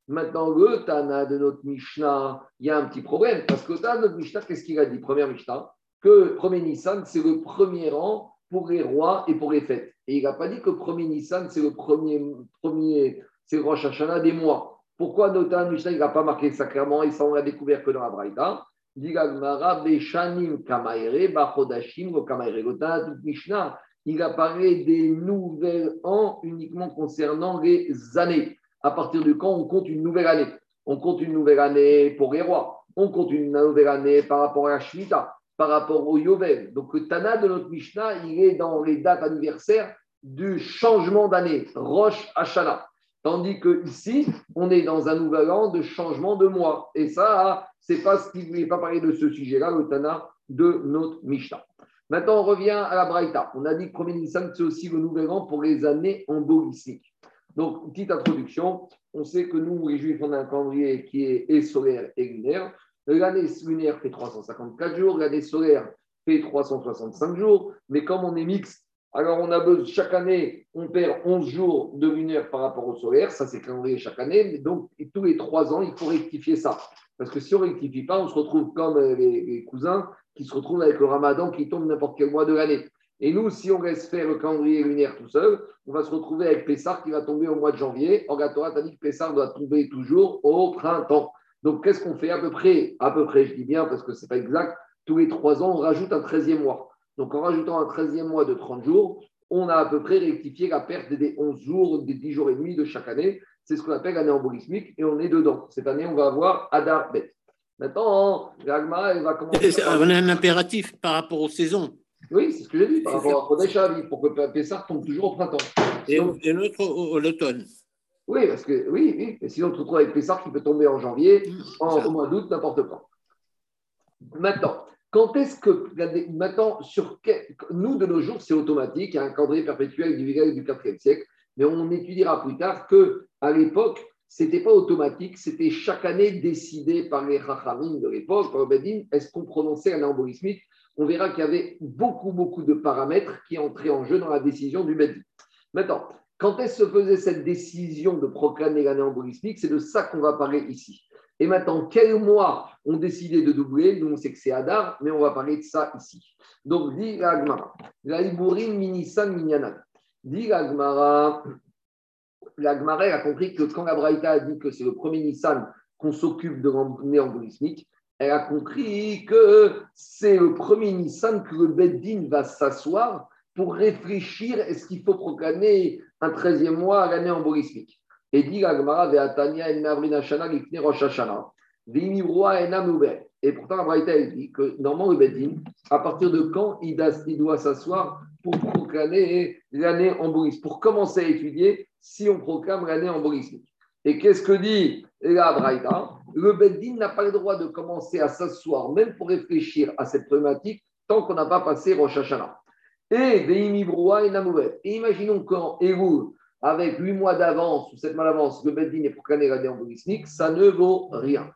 Maintenant, le Tana de notre Mishnah, il y a un petit problème. Parce que le Tana de notre Mishnah, qu'est-ce qu'il a dit Première Mishnah, que premier Nissan, c'est le premier rang pour les rois et pour les fêtes. Et il n'a pas dit que premier Nissan, c'est le premier, premier c'est Rosh Hashanah des mois. Pourquoi de Mishnah, il n'a pas marqué ça clairement et ça, on l'a découvert que dans la Braïta? Il a parlé des nouvelles ans uniquement concernant les années. À partir de quand on compte une nouvelle année? On compte une nouvelle année pour les rois. On compte une nouvelle année par rapport à la Shemitah, par rapport au Yovel. Donc le Tana de notre Mishnah, il est dans les dates anniversaires du changement d'année, Rosh Hashanah. Tandis que ici, on est dans un nouvel an de changement de mois. Et ça, c'est pas ce qu'il voulait pas parler de ce sujet-là, le Tana de notre Mishnah. Maintenant, on revient à la Braïta. On a dit que premier Nissan, c'est aussi le nouvel an pour les années endoliciques. Donc, petite introduction. On sait que nous, les Juifs, on a un calendrier qui est solaire et lunaire. L'année lunaire fait 354 jours, l'année solaire fait 365 jours. Mais comme on est mixte, alors on a besoin, chaque année, on perd 11 jours de lunaire par rapport au solaire. Ça, c'est calendrier chaque année. Donc, tous les trois ans, il faut rectifier ça. Parce que si on ne rectifie pas, on se retrouve comme euh, les, cousins qui se retrouvent avec le ramadan qui tombe n'importe quel mois de l'année. Et nous, si on laisse faire le calendrier lunaire tout seul, on va se retrouver avec Pessar qui va tomber au mois de janvier. La Torah dit que Pessar doit tomber toujours au printemps. Donc, qu'est-ce qu'on fait à peu près? À peu près, je dis bien parce que ce n'est pas exact. Tous les trois ans, on rajoute un 13e mois. Donc, en rajoutant un 13e mois de 30 jours, on a à peu près rectifié la perte des 11 jours, des 10 jours et demi de chaque année. C'est ce qu'on appelle l'année embolismique et on est dedans. Cette année, on va avoir Adar Bet. Maintenant, l'Agma, elle va commencer. C'est un impératif par rapport aux saisons. Oui, c'est ce que j'ai dit, par rapport à Kodesh pour que Pessah tombe toujours au printemps. Et, l'autre au, l'automne. Oui, parce que oui, oui. Et sinon, on se retrouve avec Pessah qui peut tomber en janvier, en, au mois d'août, n'importe quoi. Maintenant, quand est-ce que. Maintenant, sur nous, de nos jours, c'est automatique, il y a un calendrier perpétuel du du 4e siècle, mais on étudiera plus tard que à l'époque, c'était pas automatique, c'était chaque année décidé par les Rachamim de l'époque, par Bedin, est-ce qu'on prononçait un embolismique On verra qu'il y avait beaucoup, beaucoup de paramètres qui entraient en jeu dans la décision du Bedin. Maintenant, quand est-ce se faisait cette décision de proclamer l'année embolismique C'est de ça qu'on va parler ici. Et maintenant, quel mois ont décidé de doubler? Nous, on sait que c'est Adar, mais on va parler de ça ici. Donc, dit l'Agmara, la Minisan Minyanan. Dit l'Agmara, l'Agmara a compris que quand la Braïta a dit que c'est le premier Nissan qu'on s'occupe de l'année embolismique, elle a compris que c'est le premier Nissan que le Beddin va s'asseoir pour réfléchir est-ce qu'il faut proclamer un 13e mois à l'année embolismique. Et dit Ve'atania en. Et pourtant, la dit que normalement, le Beddin, à partir de quand il doit s'asseoir pour proclamer l'année embolismique, pour commencer à étudier si on proclame l'année embolismique. Et qu'est-ce que dit la Le Beddin n'a pas le droit de commencer à s'asseoir, même pour réfléchir à cette problématique, tant qu'on n'a pas passé Rosh Hashanah. Et Veimibroua et Namouvet. Et imaginons quand Elul, avec 8 mois d'avance ou 7 mois d'avance, le Beddin est proclamé l'année embolismique, ça ne vaut rien.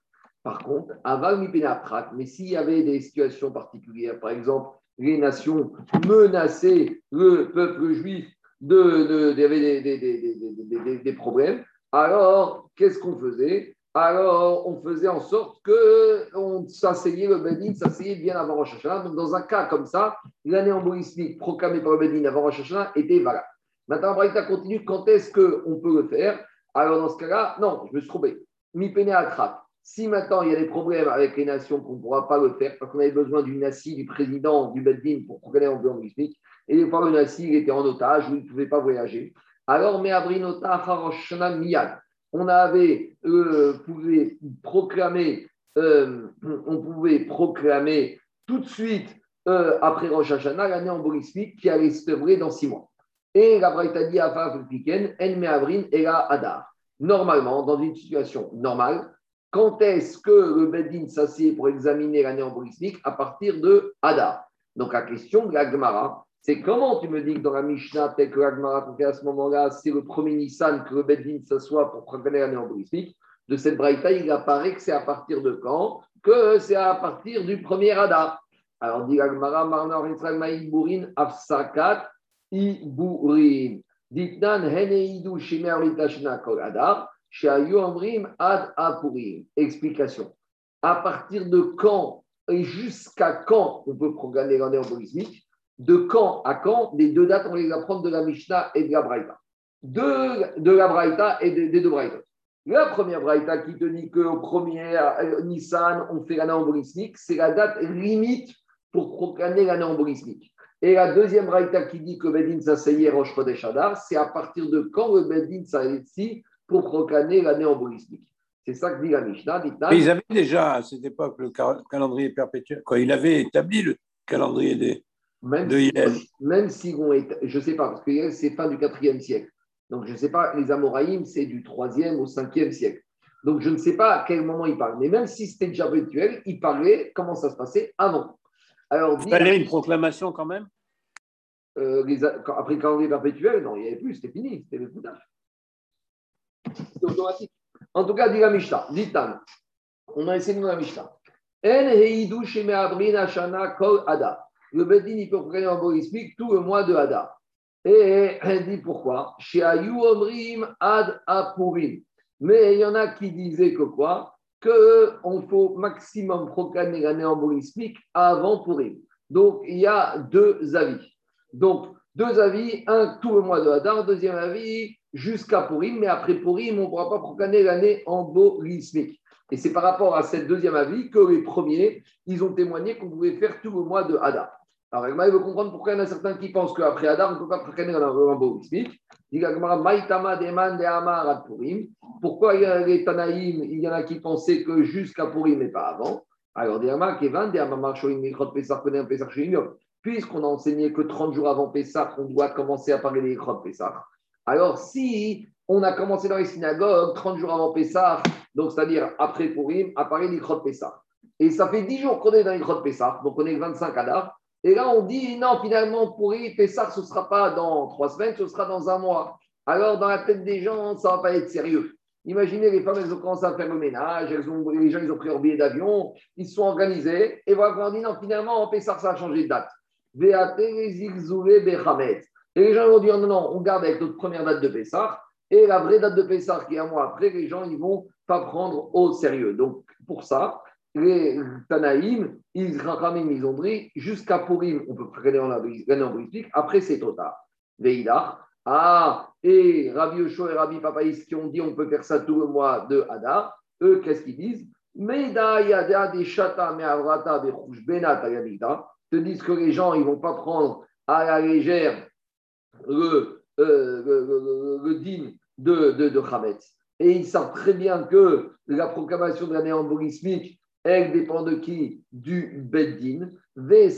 Par contre, Aval Mipenatrak, mais s'il y avait des situations particulières, par exemple, les nations menaçaient le peuple juif, de, des, des problèmes, alors qu'est-ce qu'on faisait? Alors on faisait en sorte que on s'asseyait le Bedin, s'asseyait bien avant Rosh. Donc dans un cas comme ça, l'année embolismique proclamée par le Bedin avant Rosh était valable. Maintenant, Braïta continue, quand est-ce qu'on peut le faire? Alors dans ce cas-là, non, je me suis trompé. Mi peine attrape. Si maintenant il y a des problèmes avec les nations qu'on ne pourra pas le faire parce qu'on avait besoin d'une nassi du président du Bedin pour proclamer en embolismique, et par le nassi il était en otage ou il ne pouvait pas voyager, alors mais abrinota Rosh miyad on avait euh, pouvait proclamer, euh, on pouvait proclamer tout de suite euh, après Rosh Hashanah l'année embolismique qui allait se dans six mois. Et la Braïta dit En Meavrin et la Hadar. Normalement, dans une situation normale, quand est-ce que le Bedin s'assied pour examiner l'année embolismique À partir de Hadar. Donc la question de la Gemara, c'est comment tu me dis que dans la Mishnah, tel que fait à ce moment-là, c'est le premier Nissan que le Beddin s'assoit pour proclamer l'année embolismique. De cette braïta, il apparaît que c'est à partir de quand? Que c'est à partir du premier Adar. Alors, dit l'Agmara, Marnor Israël Maïbourin, Afsakat, Iburin. Ditnan Heneidu Shimer Litashna Kol Adar, Shayu Amrim Ad Apurim. Explication. À partir de quand et jusqu'à quand on peut proclamer l'année embolismique de quand à quand, les deux dates, on les apprend de la Mishnah et de la Braïta. De, de la Braïta et des deux Braïta. La première Braïta qui te dit qu'au premier euh, Nissan, on fait l'année embolismique, c'est la date limite pour proclamer l'année embolismique. Et la deuxième Braïta qui dit que Bedin s'asseyait Roche Chodesh c'est à partir de quand le Bedin s'asseyait pour proclamer l'année embolismique. C'est ça que dit la Mishnah. Mais ils avaient déjà à cette époque le calendrier perpétuel. Quoi, il avait établi le calendrier des, même si, même si vont je ne sais pas, parce que c'est fin du 4e siècle. Donc je ne sais pas, les Amoraïm, c'est du 3e au 5e siècle. Donc je ne sais pas à quel moment il parle. Mais même si c'était déjà rituel, il parlait comment ça se passait avant. Alors, il fallait une proclamation quand même? Euh, Après le calendrier perpétuel, non, il n'y avait plus, c'était fini, c'était le foutage. C'était automatique. En tout cas, dit la Mishnah, dit On a essayé de la Mishnah. En heidu sheme ashana kol ada le Bedin, il peut proclamer en borismique tout le mois de Hadar. Et elle dit pourquoi? Chez Omrim Ad Apurim. Mais il y en a qui disaient que quoi? Qu'on faut maximum proclamer l'année embolismique avant Purim. Donc, il y a deux avis. Donc, deux avis, un tout le mois de Hadar, deuxième avis jusqu'à Purim, mais après Purim, on ne pourra pas proclamer l'année embolismique. Et c'est par rapport à cette deuxième avis que les premiers, ils ont témoigné qu'on pouvait faire tout le mois de Hadar. Alors, il veut comprendre pourquoi il y en a certains qui pensent qu'après Adam, on ne peut pas proclamer un lambeau ismique. Pourquoi il y a les Tanaïm, il y en a qui pensaient que jusqu'à Purim mais pas avant? Alors, puisqu'on a enseigné que 30 jours avant Pessah, on doit commencer à parler des de Pessah. Alors, si on a commencé dans les synagogues 30 jours avant Pessah, donc c'est-à-dire après Purim, à parler des de Pessah. Et ça fait 10 jours qu'on est dans les de Pessah, donc on est 25 Adar. Et là, on dit non, finalement, pour Pessah, ce ne sera pas dans trois semaines, ce sera dans un mois. Alors, dans la tête des gens, ça ne va pas être sérieux. Imaginez, les femmes, elles ont commencé à faire le ménage, les gens, ils ont pris leur billet d'avion, ils se sont organisés, et voilà qu'on dit non, finalement, en Pessah, ça a changé de date. Et les gens vont dire non, non, on garde avec notre première date de Pessah, et la vraie date de Pessah, qui est un mois après, les gens, ils vont pas prendre au sérieux. Donc, pour ça, les Tanaïm, ils ils ont dit jusqu'à Purim, on peut traîner en politique, après c'est trop tard. Veïdar, ah, et Rabbi Yoshua et Rabbi Papaïs qui ont dit on peut faire ça tout le mois de Hadar, eux, qu'est-ce qu'ils disent? Te disent que les gens ils vont pas prendre à la légère le, euh, le, le, din de, de, de Hametz. Et ils savent très bien que la proclamation de l'année embolismique, elle dépend de qui? Du Beddin. Et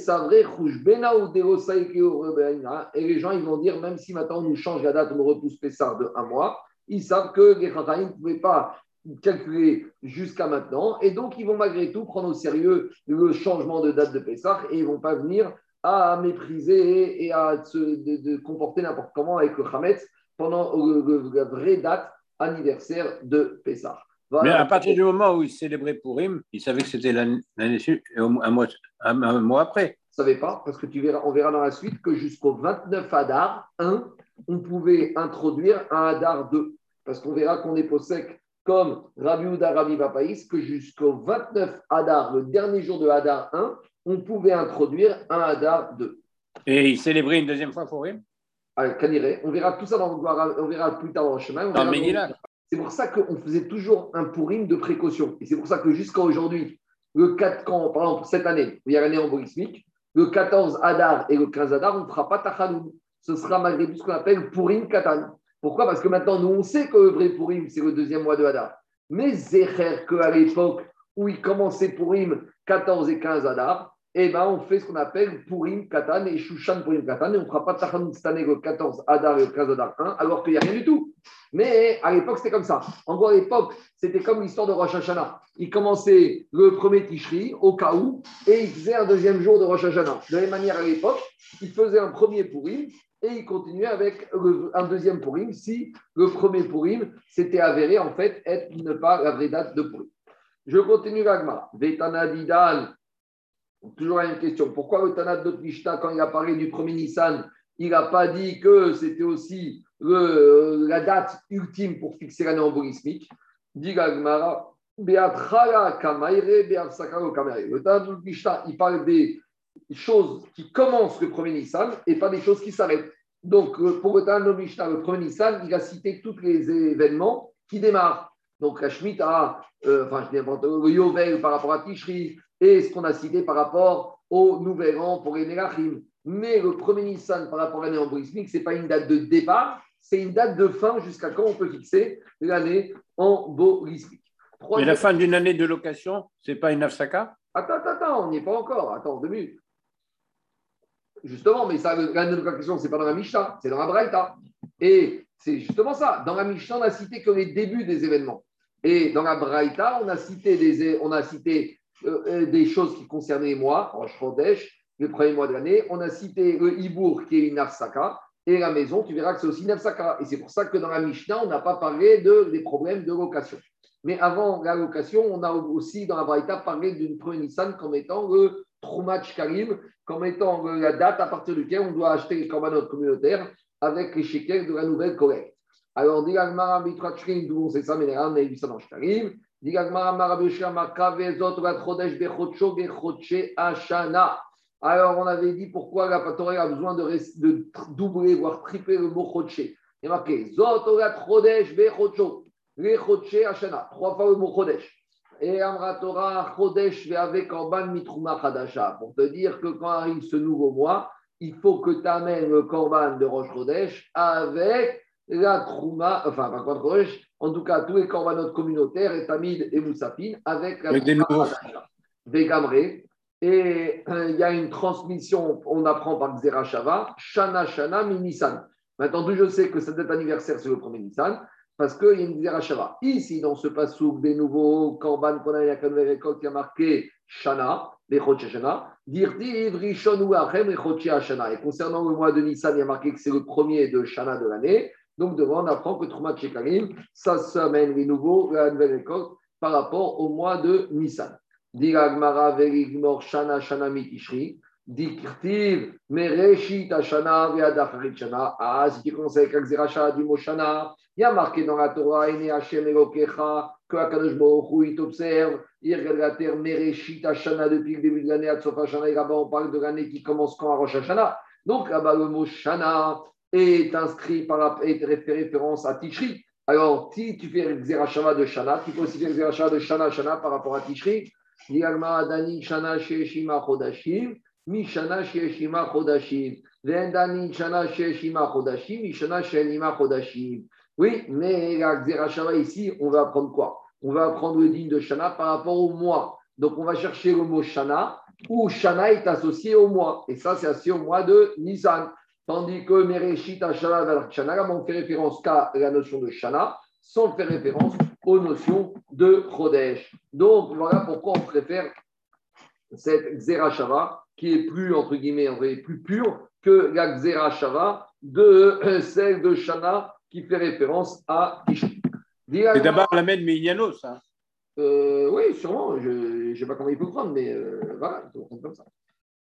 les gens, ils vont dire, même si maintenant on nous change la date, on repousse Pessar de un mois, ils savent que les Chachamim ne pouvaient pas calculer jusqu'à maintenant. Et donc, ils vont malgré tout prendre au sérieux le changement de date de Pessah et ils ne vont pas venir à mépriser et à se comporter n'importe comment avec le pendant la vraie date anniversaire de Pessah. Mais à partir du moment où il célébrait Purim, il savait que c'était l'année un mois, un, mois après. ne savait pas, parce que tu verras, on verra dans la suite que jusqu'au 29 Hadar 1, on pouvait introduire un Hadar 2. Parce qu'on verra qu'on est sec comme Rabbi Ouda Rabbi Vapaïs, que jusqu'au 29 Hadar, le dernier jour de Hadar 1, on pouvait introduire un Hadar 2. Et il célébrait une deuxième fois Purim ah, On verra tout ça dans, on verra plus tard dans le chemin. Dans c'est pour ça qu'on faisait toujours un pourim de précaution. Et c'est pour ça que jusqu'à aujourd'hui, le 4, quand, par exemple, cette année, il y a l'année embolismique, le 14 Adar et le 15 Adar, on ne fera pas Tachaloum. Ce sera malgré tout ce qu'on appelle Pourim Katan. Pourquoi? Parce que maintenant, nous, on sait que le vrai Pourim, c'est le deuxième mois de Adar. Mais Zecher, qu'à l'époque où il commençait Pourim 14 et 15 Adar, eh ben, on fait ce qu'on appelle Pourim Katan et Shushan Pourim Katan, et on ne fera pas Tachanoun cette année le 14 Adar et le 15 Adar 1, alors qu'il n'y a rien du tout. Mais à l'époque, c'était comme ça. En gros, à l'époque, c'était comme l'histoire de Rosh Hashanah. Il commençait le premier Tishri, au cas où, et il faisait un deuxième jour de Rosh Hashanah. De la même manière, à l'époque, il faisait un premier Pourim, et il continuait avec un deuxième Pourim, si le premier Pourim s'était avéré, en fait, être ne pas la vraie date de Pourim. Je continue l'agma. Vetana Didan Toujours la même question. Pourquoi le Tanat de Mishnah, quand il a parlé du premier Nissan, il n'a pas dit que c'était aussi le, la date ultime pour fixer l'année embolismique Dit Gagmara, le Tanat de Mishnah, il parle des choses qui commencent le premier Nissan et pas des choses qui s'arrêtent. Donc, pour le Tanat de Mishnah, le premier Nissan, il a cité tous les événements qui démarrent. Donc, la Shemitah, euh, enfin, je le Yovel par rapport à Tishri, et ce qu'on a cité par rapport au nouvel an pour les Melachim. Mais le premier Nissan par rapport à l'année embolismique, ce n'est pas une date de départ, c'est une date de fin jusqu'à quand on peut fixer l'année embolismique. Mais la fin d'une année de location, ce n'est pas une afsaka Attends, attends, attends, on n'y est pas encore. Attends, deux minutes. Justement, mais ça, l'année de location, ce n'est pas dans la Mishnah, c'est dans la Braïta. Et c'est justement ça. Dans la Mishnah, on n'a cité que les débuts des événements. Et dans la Braïta, on a cité, des, on a cité euh, euh, des choses qui concernaient les mois, en Shrodesh, le premier mois de l'année. On a cité le Hibour qui est une Afsaka, et la maison, tu verras que c'est aussi une Afsaka. Et c'est pour ça que dans la Mishnah, on n'a pas parlé de, des problèmes de location. Mais avant la location, on a aussi dans la Braïta parlé d'une première Nissan comme étant le Troumach Karim, comme étant la date à partir de laquelle on doit acheter les corbanotes communautaires avec les shekels de la nouvelle collecte. Alors, dit d'où on sait ça, mais on a vu ça dans Shkarim. Alors, on avait dit pourquoi la Torah a besoin de, doubler, voire tripler le mot Chodche. Il y a marqué Chodesh Bechocho. Les. Trois fois le mot Chodesh. Et Amra Torah Chodesh avec Korban Mitruma Chadasha. Pour te dire que quand arrive ce nouveau mois, il faut que tu amènes le Korban de Rosh Chodesh avec la Trouma, enfin, pas Chodesh, en tout cas tous les corbanotes communautaires, et Tamid et Moussafine, avec la Vegamre. Et euh, il y a une transmission, on apprend par Xerashava, Shana Shana Minisan. Maintenant, d'où je sais que cette date anniversaire, c'est le premier Nissan, parce qu'il y a une Xerashava. Ici, dans ce passouk des nouveaux korban qu'on a eu la nouvelle récolte, il y a marqué Shana, Bechotche Shana, Dirtiv Rishon ou Achem Shana. Et concernant le mois de Nissan, il y a marqué que c'est le premier de Shana de l'année. Donc, devant, on apprend que Troumat Shekalim, ça s'amène les nouveaux, la nouvelle récolte par rapport au mois de Nissan. Diragmara verigmor shana shana mitishri. Dikirtiv mereshit ashana ve'adacharit shana. Ah, si tu commences avec du mot shana, il y a marqué dans la Torah, Ene Hashem Elokecha, que Akadosh Baruch il t'observe, il regarde la terre mereshit ashana depuis le début de l'année, à Tsofa shana, et là-bas on parle de l'année qui commence quand à Rosh Hashanah. Donc là-bas le mot shana, est inscrit par est référence à Tishri. Alors, si tu fais Xerashava de Shana, tu peux aussi faire Xerashava de Shana Shana par rapport à Tishri. Dani Shana Sheshima Chodashim, Mishana Sheshima Chodashim. Shana Sheshima Chodashim, Mishana Sheshima Chodashim. Oui, mais la Xerashava ici, on va apprendre quoi? On va apprendre le digne de Shana par rapport au mois. Donc, on va chercher le mot Shana, où Shana est associé au mois. Et ça, c'est associé au mois de Nisan. Tandis que Mereshit Shana on fait référence qu'à la notion de Shana, sans faire référence aux notions de Chodesh. Donc voilà pourquoi on préfère cette Xerashava qui est plus, entre guillemets, plus pure que la Xerashava de euh, celle de Shana qui fait référence à Ishti. C'est d'abord la même Mignanos, hein euh, Oui, sûrement. Je ne sais pas comment il faut prendre, mais euh, voilà, il faut prendre comme ça.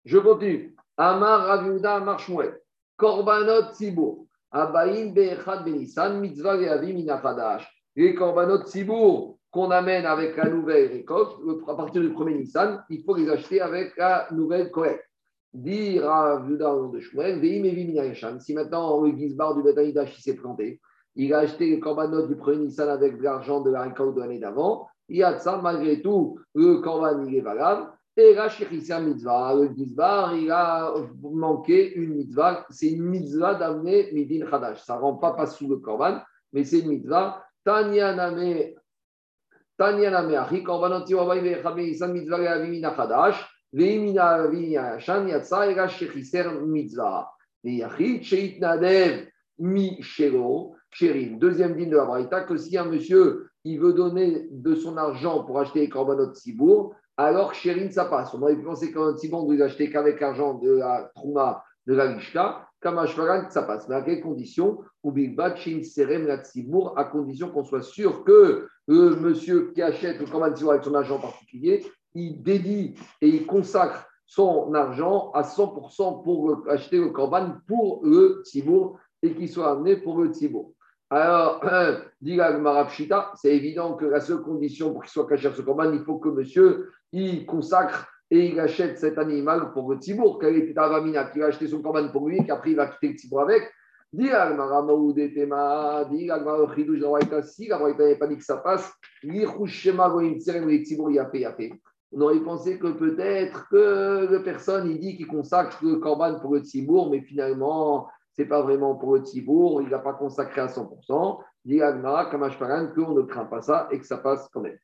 Je continue. Amar Raviuda Amar Shmuel. Korbanot Tzibour. Abaïn Be'echad Benisan Mitzvah Inachadash. Les Korbanot Tzibour qu'on amène avec la nouvelle récolte, à partir du premier Nissan, il faut les acheter avec la nouvelle collecte. Dire Raviuda au nom de Shmuel, Ve'im Evim Si maintenant le Gizbar du Betanidash s'est planté, il a acheté les korbanot du premier Nissan avec l'argent de la récolte de l'année d'avant. Il y a de ça, malgré tout, le korban, il est valable. Et là, mitzvah, le Gizbar, il a manqué une mitzvah. C'est une mitzvah d'amener midin chadash. Ça ne rend pas pas sous le korban, mais c'est une mitzvah. Tanya name, Tanya name, achi korbanoti wabay ve'chabe isan mitzvah le'avimina chadash. Ve'imina avimina shan yatsa, et là, shechiser mitzvah. Ve'yachit she'it nadev mi shelo. Deuxième digne de la Braïta, que si un monsieur il veut donner de son argent pour acheter les korbanot Sibour, alors Chérin, ça passe. On aurait pu penser qu'un Sibour, vous achetez qu'avec l'argent de la Trouma, de la Lishka, Kamashvaran, ça passe. Mais à quelles conditions Ou Serem à condition qu'on soit sûr que le monsieur qui achète le Sibour avec son argent particulier, il dédie et il consacre son argent à 100% pour acheter le Korban pour le Sibour et qu'il soit amené pour le Sibour. Alors, [CLEARS THROAT] dit Marapshita, c'est évident que la seule condition pour qu'il soit caché ce corban, il faut que monsieur il consacre et il achète cet animal pour le tibour. Quel était Avamina qui va acheter son corban pour lui, qu'après il va quitter le tibour avec? Dit dit n'avait pas dit que ça passe, Lichushema Goim Tserem le. On aurait pensé que peut-être que la personne, il dit qu'il consacre le corban pour le tibour, mais finalement, c'est pas vraiment pour le Tibour, il n'a pas consacré à 100%. Dit Agmara, Kamashparan, qu'on ne craint pas ça et que ça passe quand même.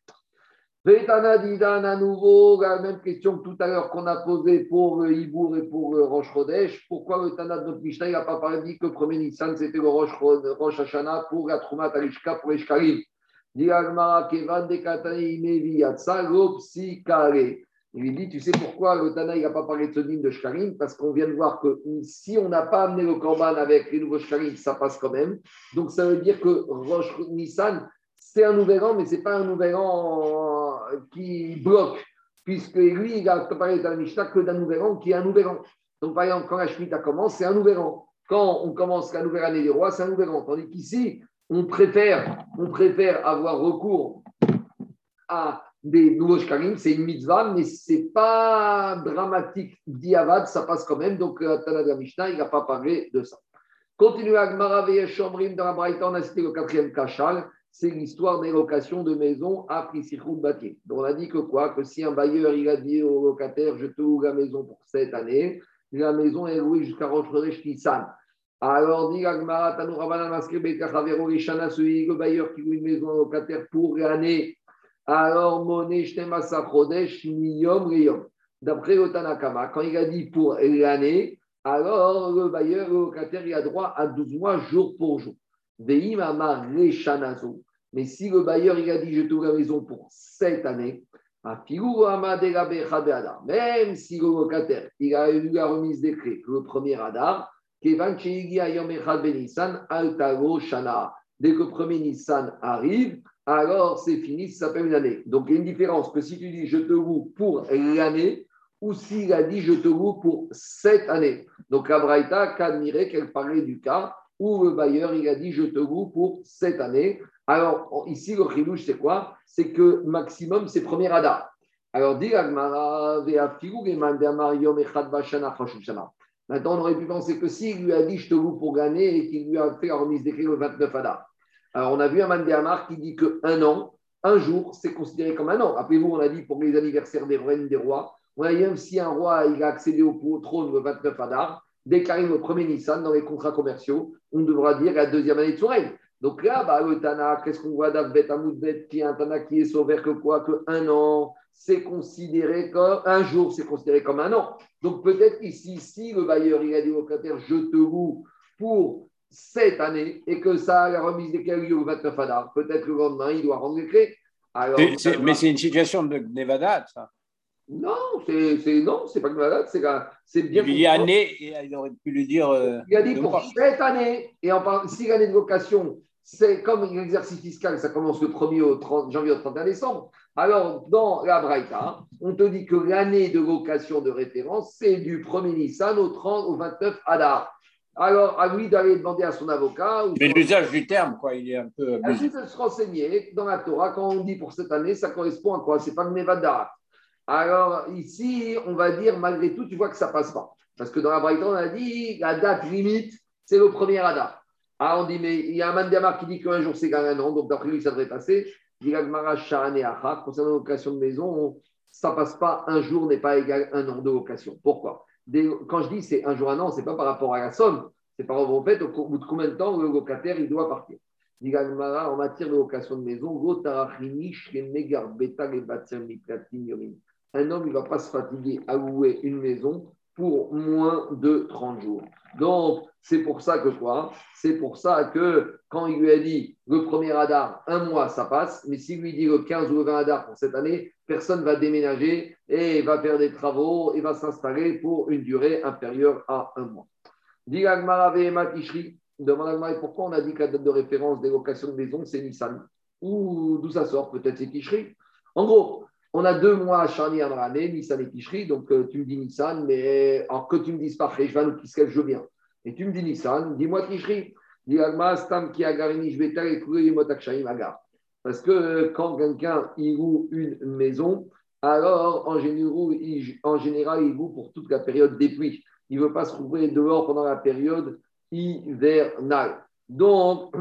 Vétana Didan, à nouveau, la même question que tout à l'heure qu'on a posée pour le Hibour et pour le Roche Rodesh. Pourquoi le Tana de notre Mishnah n'a pas parlé dit que le premier Nissan c'était le Roche, Roche pour la Troumat Alishka pour les Shkarim Dit Agmara, Kevan de Katani Mevi Yatsa, Lopsi Kare. Il lui dit, tu sais pourquoi le Tana n'a pas parlé de dîme de Shkarim? Parce qu'on vient de voir que si on n'a pas amené le Korban avec les nouveaux Shkarim, ça passe quand même. Donc ça veut dire que Rosh Nissan, c'est un nouvel mais ce n'est pas un nouvel qui bloque, puisque lui, il a parlé la Mishnah que d'un nouvel qui est un nouvel. Donc par exemple, quand la Shemitah commence, c'est un nouvel an. Quand on commence la nouvelle année des rois, c'est un nouvel an. Tandis qu'ici, on préfère, on préfère avoir recours à des nouveaux shkarim, c'est une mitzvah, mais ce n'est pas dramatique. Diavad, ça passe quand même. Donc, euh, Tanada Mishnah, il n'a pas parlé de ça. Continue Agmara Shomrim dans la Braïta, on a cité le quatrième Kachal, c'est l'histoire des locations de maisons à Prisichou Bati. Donc, on a dit que quoi? Que si un bailleur, il a dit au locataire, je te loue la maison pour cette année, la maison est louée jusqu'à Nissan. Alors, dit Agmara, Tanou Rabbanan Maskebe Kachavero Lishana, celui, le bailleur qui loue une maison au locataire pour l'année, alors, D'après le Tanakama, quand il a dit pour l'année, alors le bailleur, le locataire, il a droit à 12 mois jour pour jour. Mais si le bailleur, il a dit je te la maison pour cette année, même si le locataire, il a eu la remise des clés le premier radar, dès que le premier Nissan arrive, alors c'est fini, ça s'appelle une année. Donc il y a une différence que si tu dis je te loue pour l'année, ou s'il a dit je te loue pour cette année. Donc la Braïta admiré qu'elle parlait du cas où le bailleur il a dit je te loue pour cette année. Alors ici le chilouche c'est quoi? C'est que maximum c'est premier radar. Alors dit Maintenant on aurait pu penser que s'il lui a dit je te loue pour l'année et qu'il lui a fait la remise clés le 29 Adar. Alors, on a vu un Mandéamar qui dit qu'un an, un jour, c'est considéré comme un an. Rappelez-vous, on a dit pour les anniversaires des reines, des rois, on a dit même si un roi a accédé au, trône le 29 Adar, dès qu'arrive le premier Nissan dans les contrats commerciaux, on devra dire la deuxième année de son règne. Donc là, bah, le Tana, qu'est-ce qu'on voit d'Avbet qui est un Tana qui est sauvé que quoi Que un an, c'est considéré comme un jour, c'est considéré comme un an. Donc peut-être ici, si le bailleur il a dit au je te loue pour cette année et que ça, la remise des clés au 29 Adar, peut-être le lendemain, il doit rendre les clés. mais c'est une situation de Nevada, ça. Non, c'est, non, c'est pas malade, c'est, c'est Il bien. lui dit année, et il aurait pu lui dire. euh, Il a dit pour cette année, et en par- si l'année de location, c'est comme l'exercice fiscal, ça commence le 1er au 30 janvier au 31 décembre. Alors, dans la Braïta, on te dit que l'année de location de référence, c'est du 1er Nissan au 30 au 29 Adar. Alors, à lui d'aller demander à son avocat. ou Mais son- l'usage du terme, quoi, il est un peu abusé. de se renseigner dans la Torah, quand on dit pour cette année, ça correspond à quoi? C'est pas le Nevada. Alors, ici, on va dire, malgré tout, tu vois que ça passe pas. Parce que dans la Braïta, on a dit, la date limite, c'est le premier Adar. Ah, on dit, mais il y a un Mandamar qui dit qu'un jour c'est égal à un an, donc d'après lui, ça devrait passer. Dit Shahane Acha, concernant la location de maison, on- ça passe pas, un jour n'est pas égal à un an de location. Pourquoi? Quand je dis c'est un jour, un an, c'est pas par rapport à la somme, c'est par rapport au fait, au bout de combien de temps le locataire il doit partir. En matière de location de maison, un homme, ne va pas se fatiguer à louer une maison pour moins de 30 jours. C'est pour ça que quoi C'est pour ça que quand il lui a dit le premier radar, un mois, ça passe, mais s'il lui dit le 15 ou le 20 radar pour cette année, personne ne va déménager et va faire des travaux et va s'installer pour une durée inférieure à un mois. Dit demande Agmara, pourquoi on a dit que la date de référence des locations de maison, c'est Nissan Ou d'où ça sort Peut-être c'est Tishri. En gros, on a deux mois à charnière dans l'année, Nissan et Tishri. Donc, euh, tu me dis Nissan, mais que tu me dises pas Cheshvan ou Kiskel, je viens. Et tu me dis Nissan, dis-moi Tishri. Dis Agar. Parce que euh, quand quelqu'un il loue une maison, alors en général, il, en général, pour toute la période des pluies. Il ne veut pas se trouver dehors pendant la période hivernale. Donc,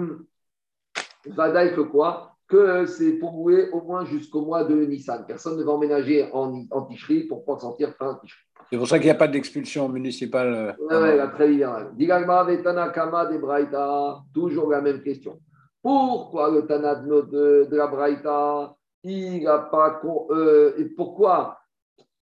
[CLEARS THROAT] Vadaï que quoi? Que c'est pour louer au moins jusqu'au mois de Nissan. Personne ne va emménager en, en Ticherie pour pas sentir fin Ticherie. C'est pour ça qu'il n'y a pas d'expulsion municipale. euh, Ouais, la très hivernale. Digagma Vetana Kama de Braïta, toujours la même question. Pourquoi le Tana de, de, la Braïta, il n'a pas. euh, et pourquoi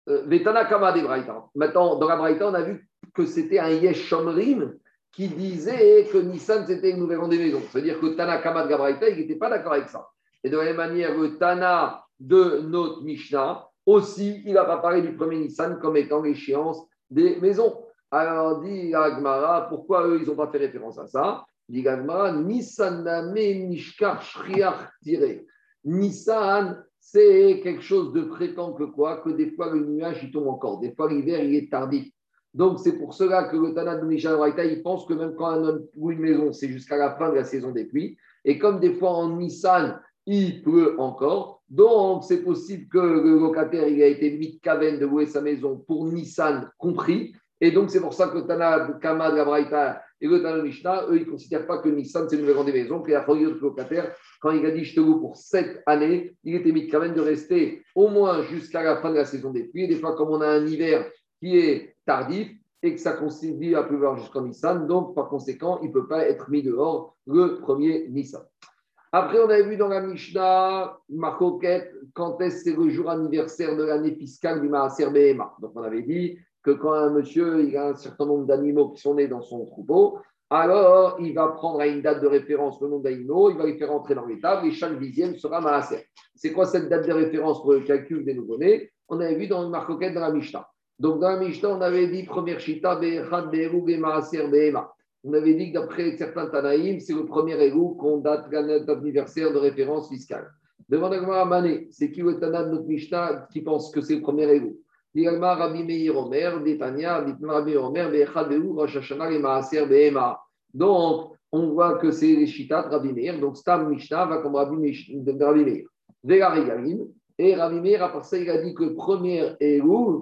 euh, Vetana Kama de Braïta. Maintenant, dans la Braïta, on a vu que c'était un Yesh Shomrim qui disait que Nissan, c'était une nouvelle des maisons. C'est-à-dire que Tana Kama de la Braïta, il n'était pas d'accord avec ça. Et de la même manière, le Tana de notre Mishnah, aussi, il n'a pas parlé du premier Nissan comme étant l'échéance des maisons. Alors, dit Agmara, pourquoi eux, ils n'ont pas fait référence à ça? Dit Agmara, Nissan name mishkar shriach tiré. Nissan, c'est quelque chose de fréquent que quoi? Que des fois, le nuage, il tombe encore. Des fois, l'hiver, il est tardif. Donc, c'est pour cela que le Tana de Braïta, il pense que même quand un homme loue une maison, c'est jusqu'à la fin de la saison des pluies. Et comme des fois, en Nissan, il pleut encore. Donc, c'est possible que le locataire il a été mis de caven de louer sa maison pour Nissan compris. Et donc, c'est pour ça que Tana Kama de la Braïta et le Tana Mishnah, eux, ils ne considèrent pas que Nissan, c'est une des maisons, qu'il a le locataire, quand il a dit je te loue pour sept années, il était mis de caven de rester au moins jusqu'à la fin de la saison des pluies. Des fois, comme on a un hiver qui est tardif et que ça considère à pleuvoir jusqu'en Nissan, donc par conséquent, il ne peut pas être mis dehors le premier Nissan. Après, on avait vu dans la Mishnah, Marcoquette, quand est-ce que c'est le jour anniversaire de l'année fiscale du Maaser Behema. Donc, on avait dit que quand un monsieur a un certain nombre d'animaux qui sont nés dans son troupeau, alors il va prendre à une date de référence le nombre d'animaux, il va les faire entrer dans les tables et chaque dixième sera Maaser. C'est quoi cette date de référence pour le calcul des nouveau-nés? On avait vu dans le de la Mishnah. Donc, dans la Mishnah, on avait dit première Shita, Be'erug et Maaser Behema. On avait dit que d'après certains Tanaïm, c'est le premier égou qu'on date d'anniversaire de référence fiscale. Demande à Mané, c'est qui le Tana de notre Mishnah qui pense que c'est le premier égou Diagma Rabbi Meir Omer, Netanya, Rabbi Omer, Be'echad, Be'erug, Rosh Hashanah et Maaser Behema. Donc, on voit que c'est les Shitat Rabbi Meir. Donc, Stam Mishnah va comme Rabbi Meir. Et Rabbi Meir, à part ça, il a dit que premier euh,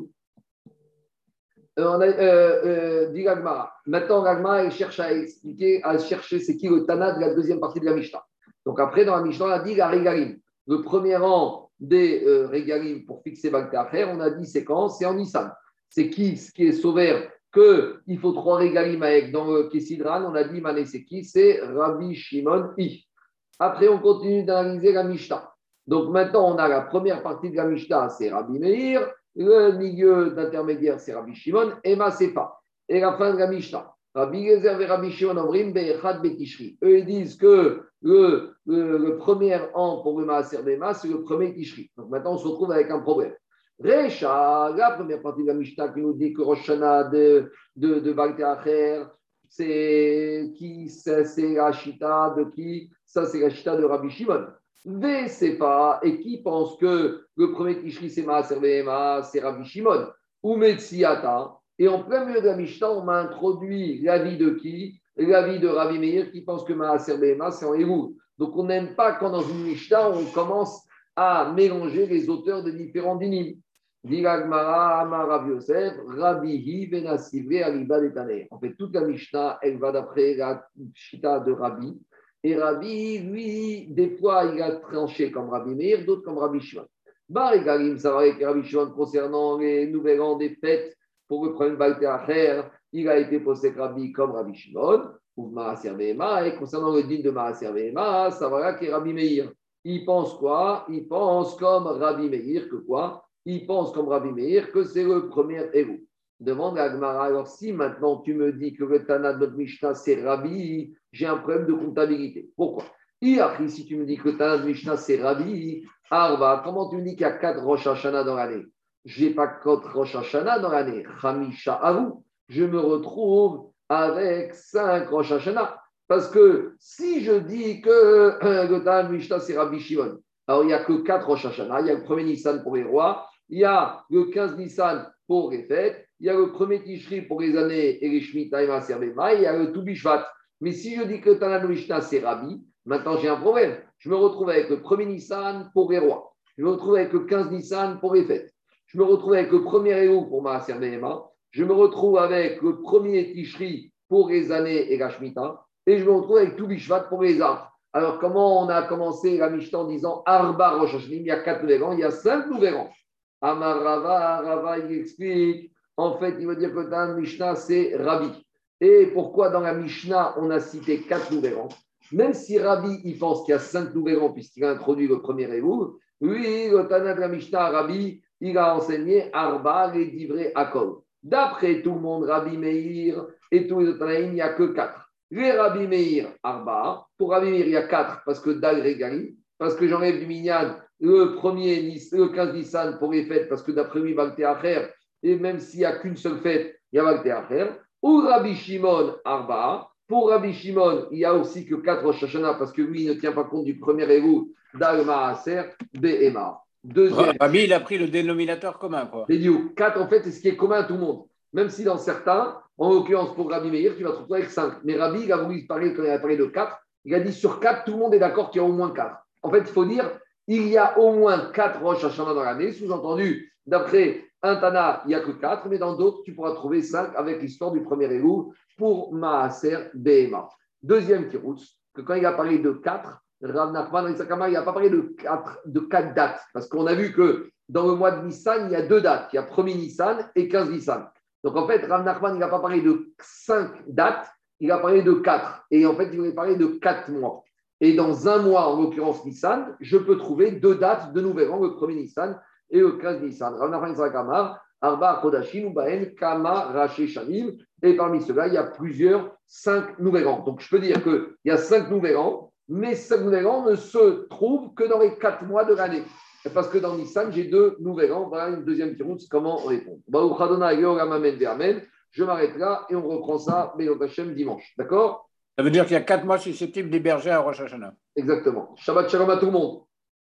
on a, euh, euh. Maintenant, Gagmara, elle cherche à expliquer, à chercher c'est qui le Tana de la deuxième partie de la Mishnah. Donc après, dans la Mishnah, on a dit la Régalim. Le premier rang des euh, Régalim pour fixer Bagtacher, on a dit c'est quand? C'est en Nissan. C'est qui ce qui est sauveur qu'il faut trois Régalim avec dans le Kessidran On a dit Mané, c'est qui? C'est Rabbi Shimon I. Après, on continue d'analyser la Mishnah. Donc maintenant, on a la première partie de la Mishnah, c'est Rabbi Meir. Le milieu d'intermédiaire, c'est Rabbi Shimon, et Masefa. Et la fin de la Mishnah. Rabbi Gezer et Rabbi Shimon Omrim, Be'echad Betishri. Eux, ils disent que le, le, premier an pour le Maaser Bema, c'est le premier Tishri. Donc maintenant, on se retrouve avec un problème. Recha, la première partie de la Mishnah qui nous dit que Rosh Hashanah de, de, de c'est qui C'est la Chita de qui? Ça, c'est la Chita de Rabbi Shimon. Pas et qui pense que le premier Tishri, c'est Maaser c'est Rabbi Shimon. Ou Metsiata. Et en plein milieu de la Mishnah, on m'a introduit l'avis de qui? L'avis de Rabbi Meir qui pense que Maaser c'est en héros. Donc, on n'aime pas quand dans une Mishnah, on commence à mélanger les auteurs de différents dynimes. En fait, toute la Mishnah, elle va d'après la Shita de Rabbi. Et Rabbi, lui, des fois, il a tranché comme Rabbi Meir, d'autres comme Rabbi Shimon. Bar et ça va avec Rabbi Shimon concernant les nouvelles ans des fêtes pour le premier Balter il a été posé Rabbi comme Rabbi Shimon, ou Maaser et concernant le din de Maaser ça va avec Rabbi Meir. Il pense quoi? Il pense comme Rabbi Meir que quoi? Il pense comme Rabbi Meir que c'est le premier héros. Demande à Agmara, alors si maintenant tu me dis que le Tana de Mishnah c'est Rabbi, j'ai un problème de comptabilité. Pourquoi? Si tu me dis que le Tana de Mishnah c'est Rabbi, Arba, comment tu me dis qu'il y a quatre Rosh Hashanah dans l'année? Je n'ai pas quatre Rosh Hashanah dans l'année. Hamisha Aru, je me retrouve avec cinq Rosh Hashanah. Parce que si je dis que [CLEARS THROAT] le Tana de Mishnah c'est Rabbi Shimon, alors il n'y a que quatre Rosh Hashanah. Il y a le premier Nissan pour les rois, il y a le 15 Nissan pour les fêtes, il y a le premier Tishri pour les années et les Shemitah et il y a le Toubishvat. Mais si je dis que Tanano Mishnah c'est Rabbi, maintenant j'ai un problème. Je me retrouve avec le premier Nissan pour les rois. Je me retrouve avec le 15 Nissan pour les fêtes. Je me retrouve avec le premier Eou pour ma Je me retrouve avec le premier Tishri pour les années et la. Et je me retrouve avec Toubishvat pour les arbres. Alors, comment on a commencé la Mishnah en disant Arba Rosh il y a quatre nouveaux il y a cinq nouveaux Amar Rava, Rava, il explique, en fait, il veut dire que dans la Mishnah, c'est Rabbi. Et pourquoi dans la Mishnah, on a cité quatre nouveaux Même si Rabbi, il pense qu'il y a cinq nouveaux puisqu'il a introduit le premier Eruv, lui, le Tana de la Mishnah, Rabbi, il a enseigné Arba, les divrei Akol. D'après tout le monde, Rabbi Meir et tous les autres il n'y a que quatre. Les Rabbi Meir, Arba. Pour Rabbi Meir, il y a quatre parce que Dal parce que j'enlève du Minyan le premier, le 15 Nissan pour les fêtes, parce que d'après lui, faire et même s'il n'y a qu'une seule fête, il y a faire Ou Rabbi Shimon Arba. Pour Rabbi Shimon, il n'y a aussi que 4 Rosh Hashanah, parce que lui, il ne tient pas compte du premier Érou d'Alma Aser, Behema. Deuxième. Rabbi, il a pris le dénominateur commun. Quoi. 4, en fait, c'est ce qui est commun à tout le monde. Même si dans certains, en l'occurrence pour Rabbi Meir, tu vas te retrouver avec 5. Mais Rabbi, il a voulu parler, quand il a parlé de 4, il a dit sur 4, tout le monde est d'accord qu'il y a au moins 4. En fait, il faut dire, il y a au moins quatre Rosh Hashanah dans l'année. Sous-entendu, d'après un Tana, il n'y a que quatre, mais dans d'autres, tu pourras trouver cinq avec l'histoire du premier Érou pour Maaser Behema. Deuxième Kiroutz, que quand il a parlé de quatre, Rav Nachman il n'a pas parlé de quatre, de quatre dates, parce qu'on a vu que dans le mois de Nissan, il y a deux dates. Il y a 1er Nissan et 15 Nissan. Donc en fait, Rav Nachman, il n'a pas parlé de cinq dates, il a parlé de quatre. Et en fait, il voulait parler de quatre mois. Et dans un mois, en l'occurrence Nissan, je peux trouver deux dates de nouvel an, le premier Nissan et le 15 Nissan. Arba Kodashim, Kama, Shanim. Et parmi ceux-là, il y a plusieurs, cinq nouvel an. Donc je peux dire qu'il y a cinq nouvel an, mais cinq nouvel an ne se trouvent que dans les quatre mois de l'année. Parce que dans Nissan, j'ai deux nouvel an. Voilà une deuxième question, comment répondre. Je m'arrête là et on reprend ça, Béot dimanche. D'accord? Ça veut dire qu'il y a quatre mois susceptibles d'héberger à Rosh Hashanah. Exactement. Shabbat Shalom à tout le monde.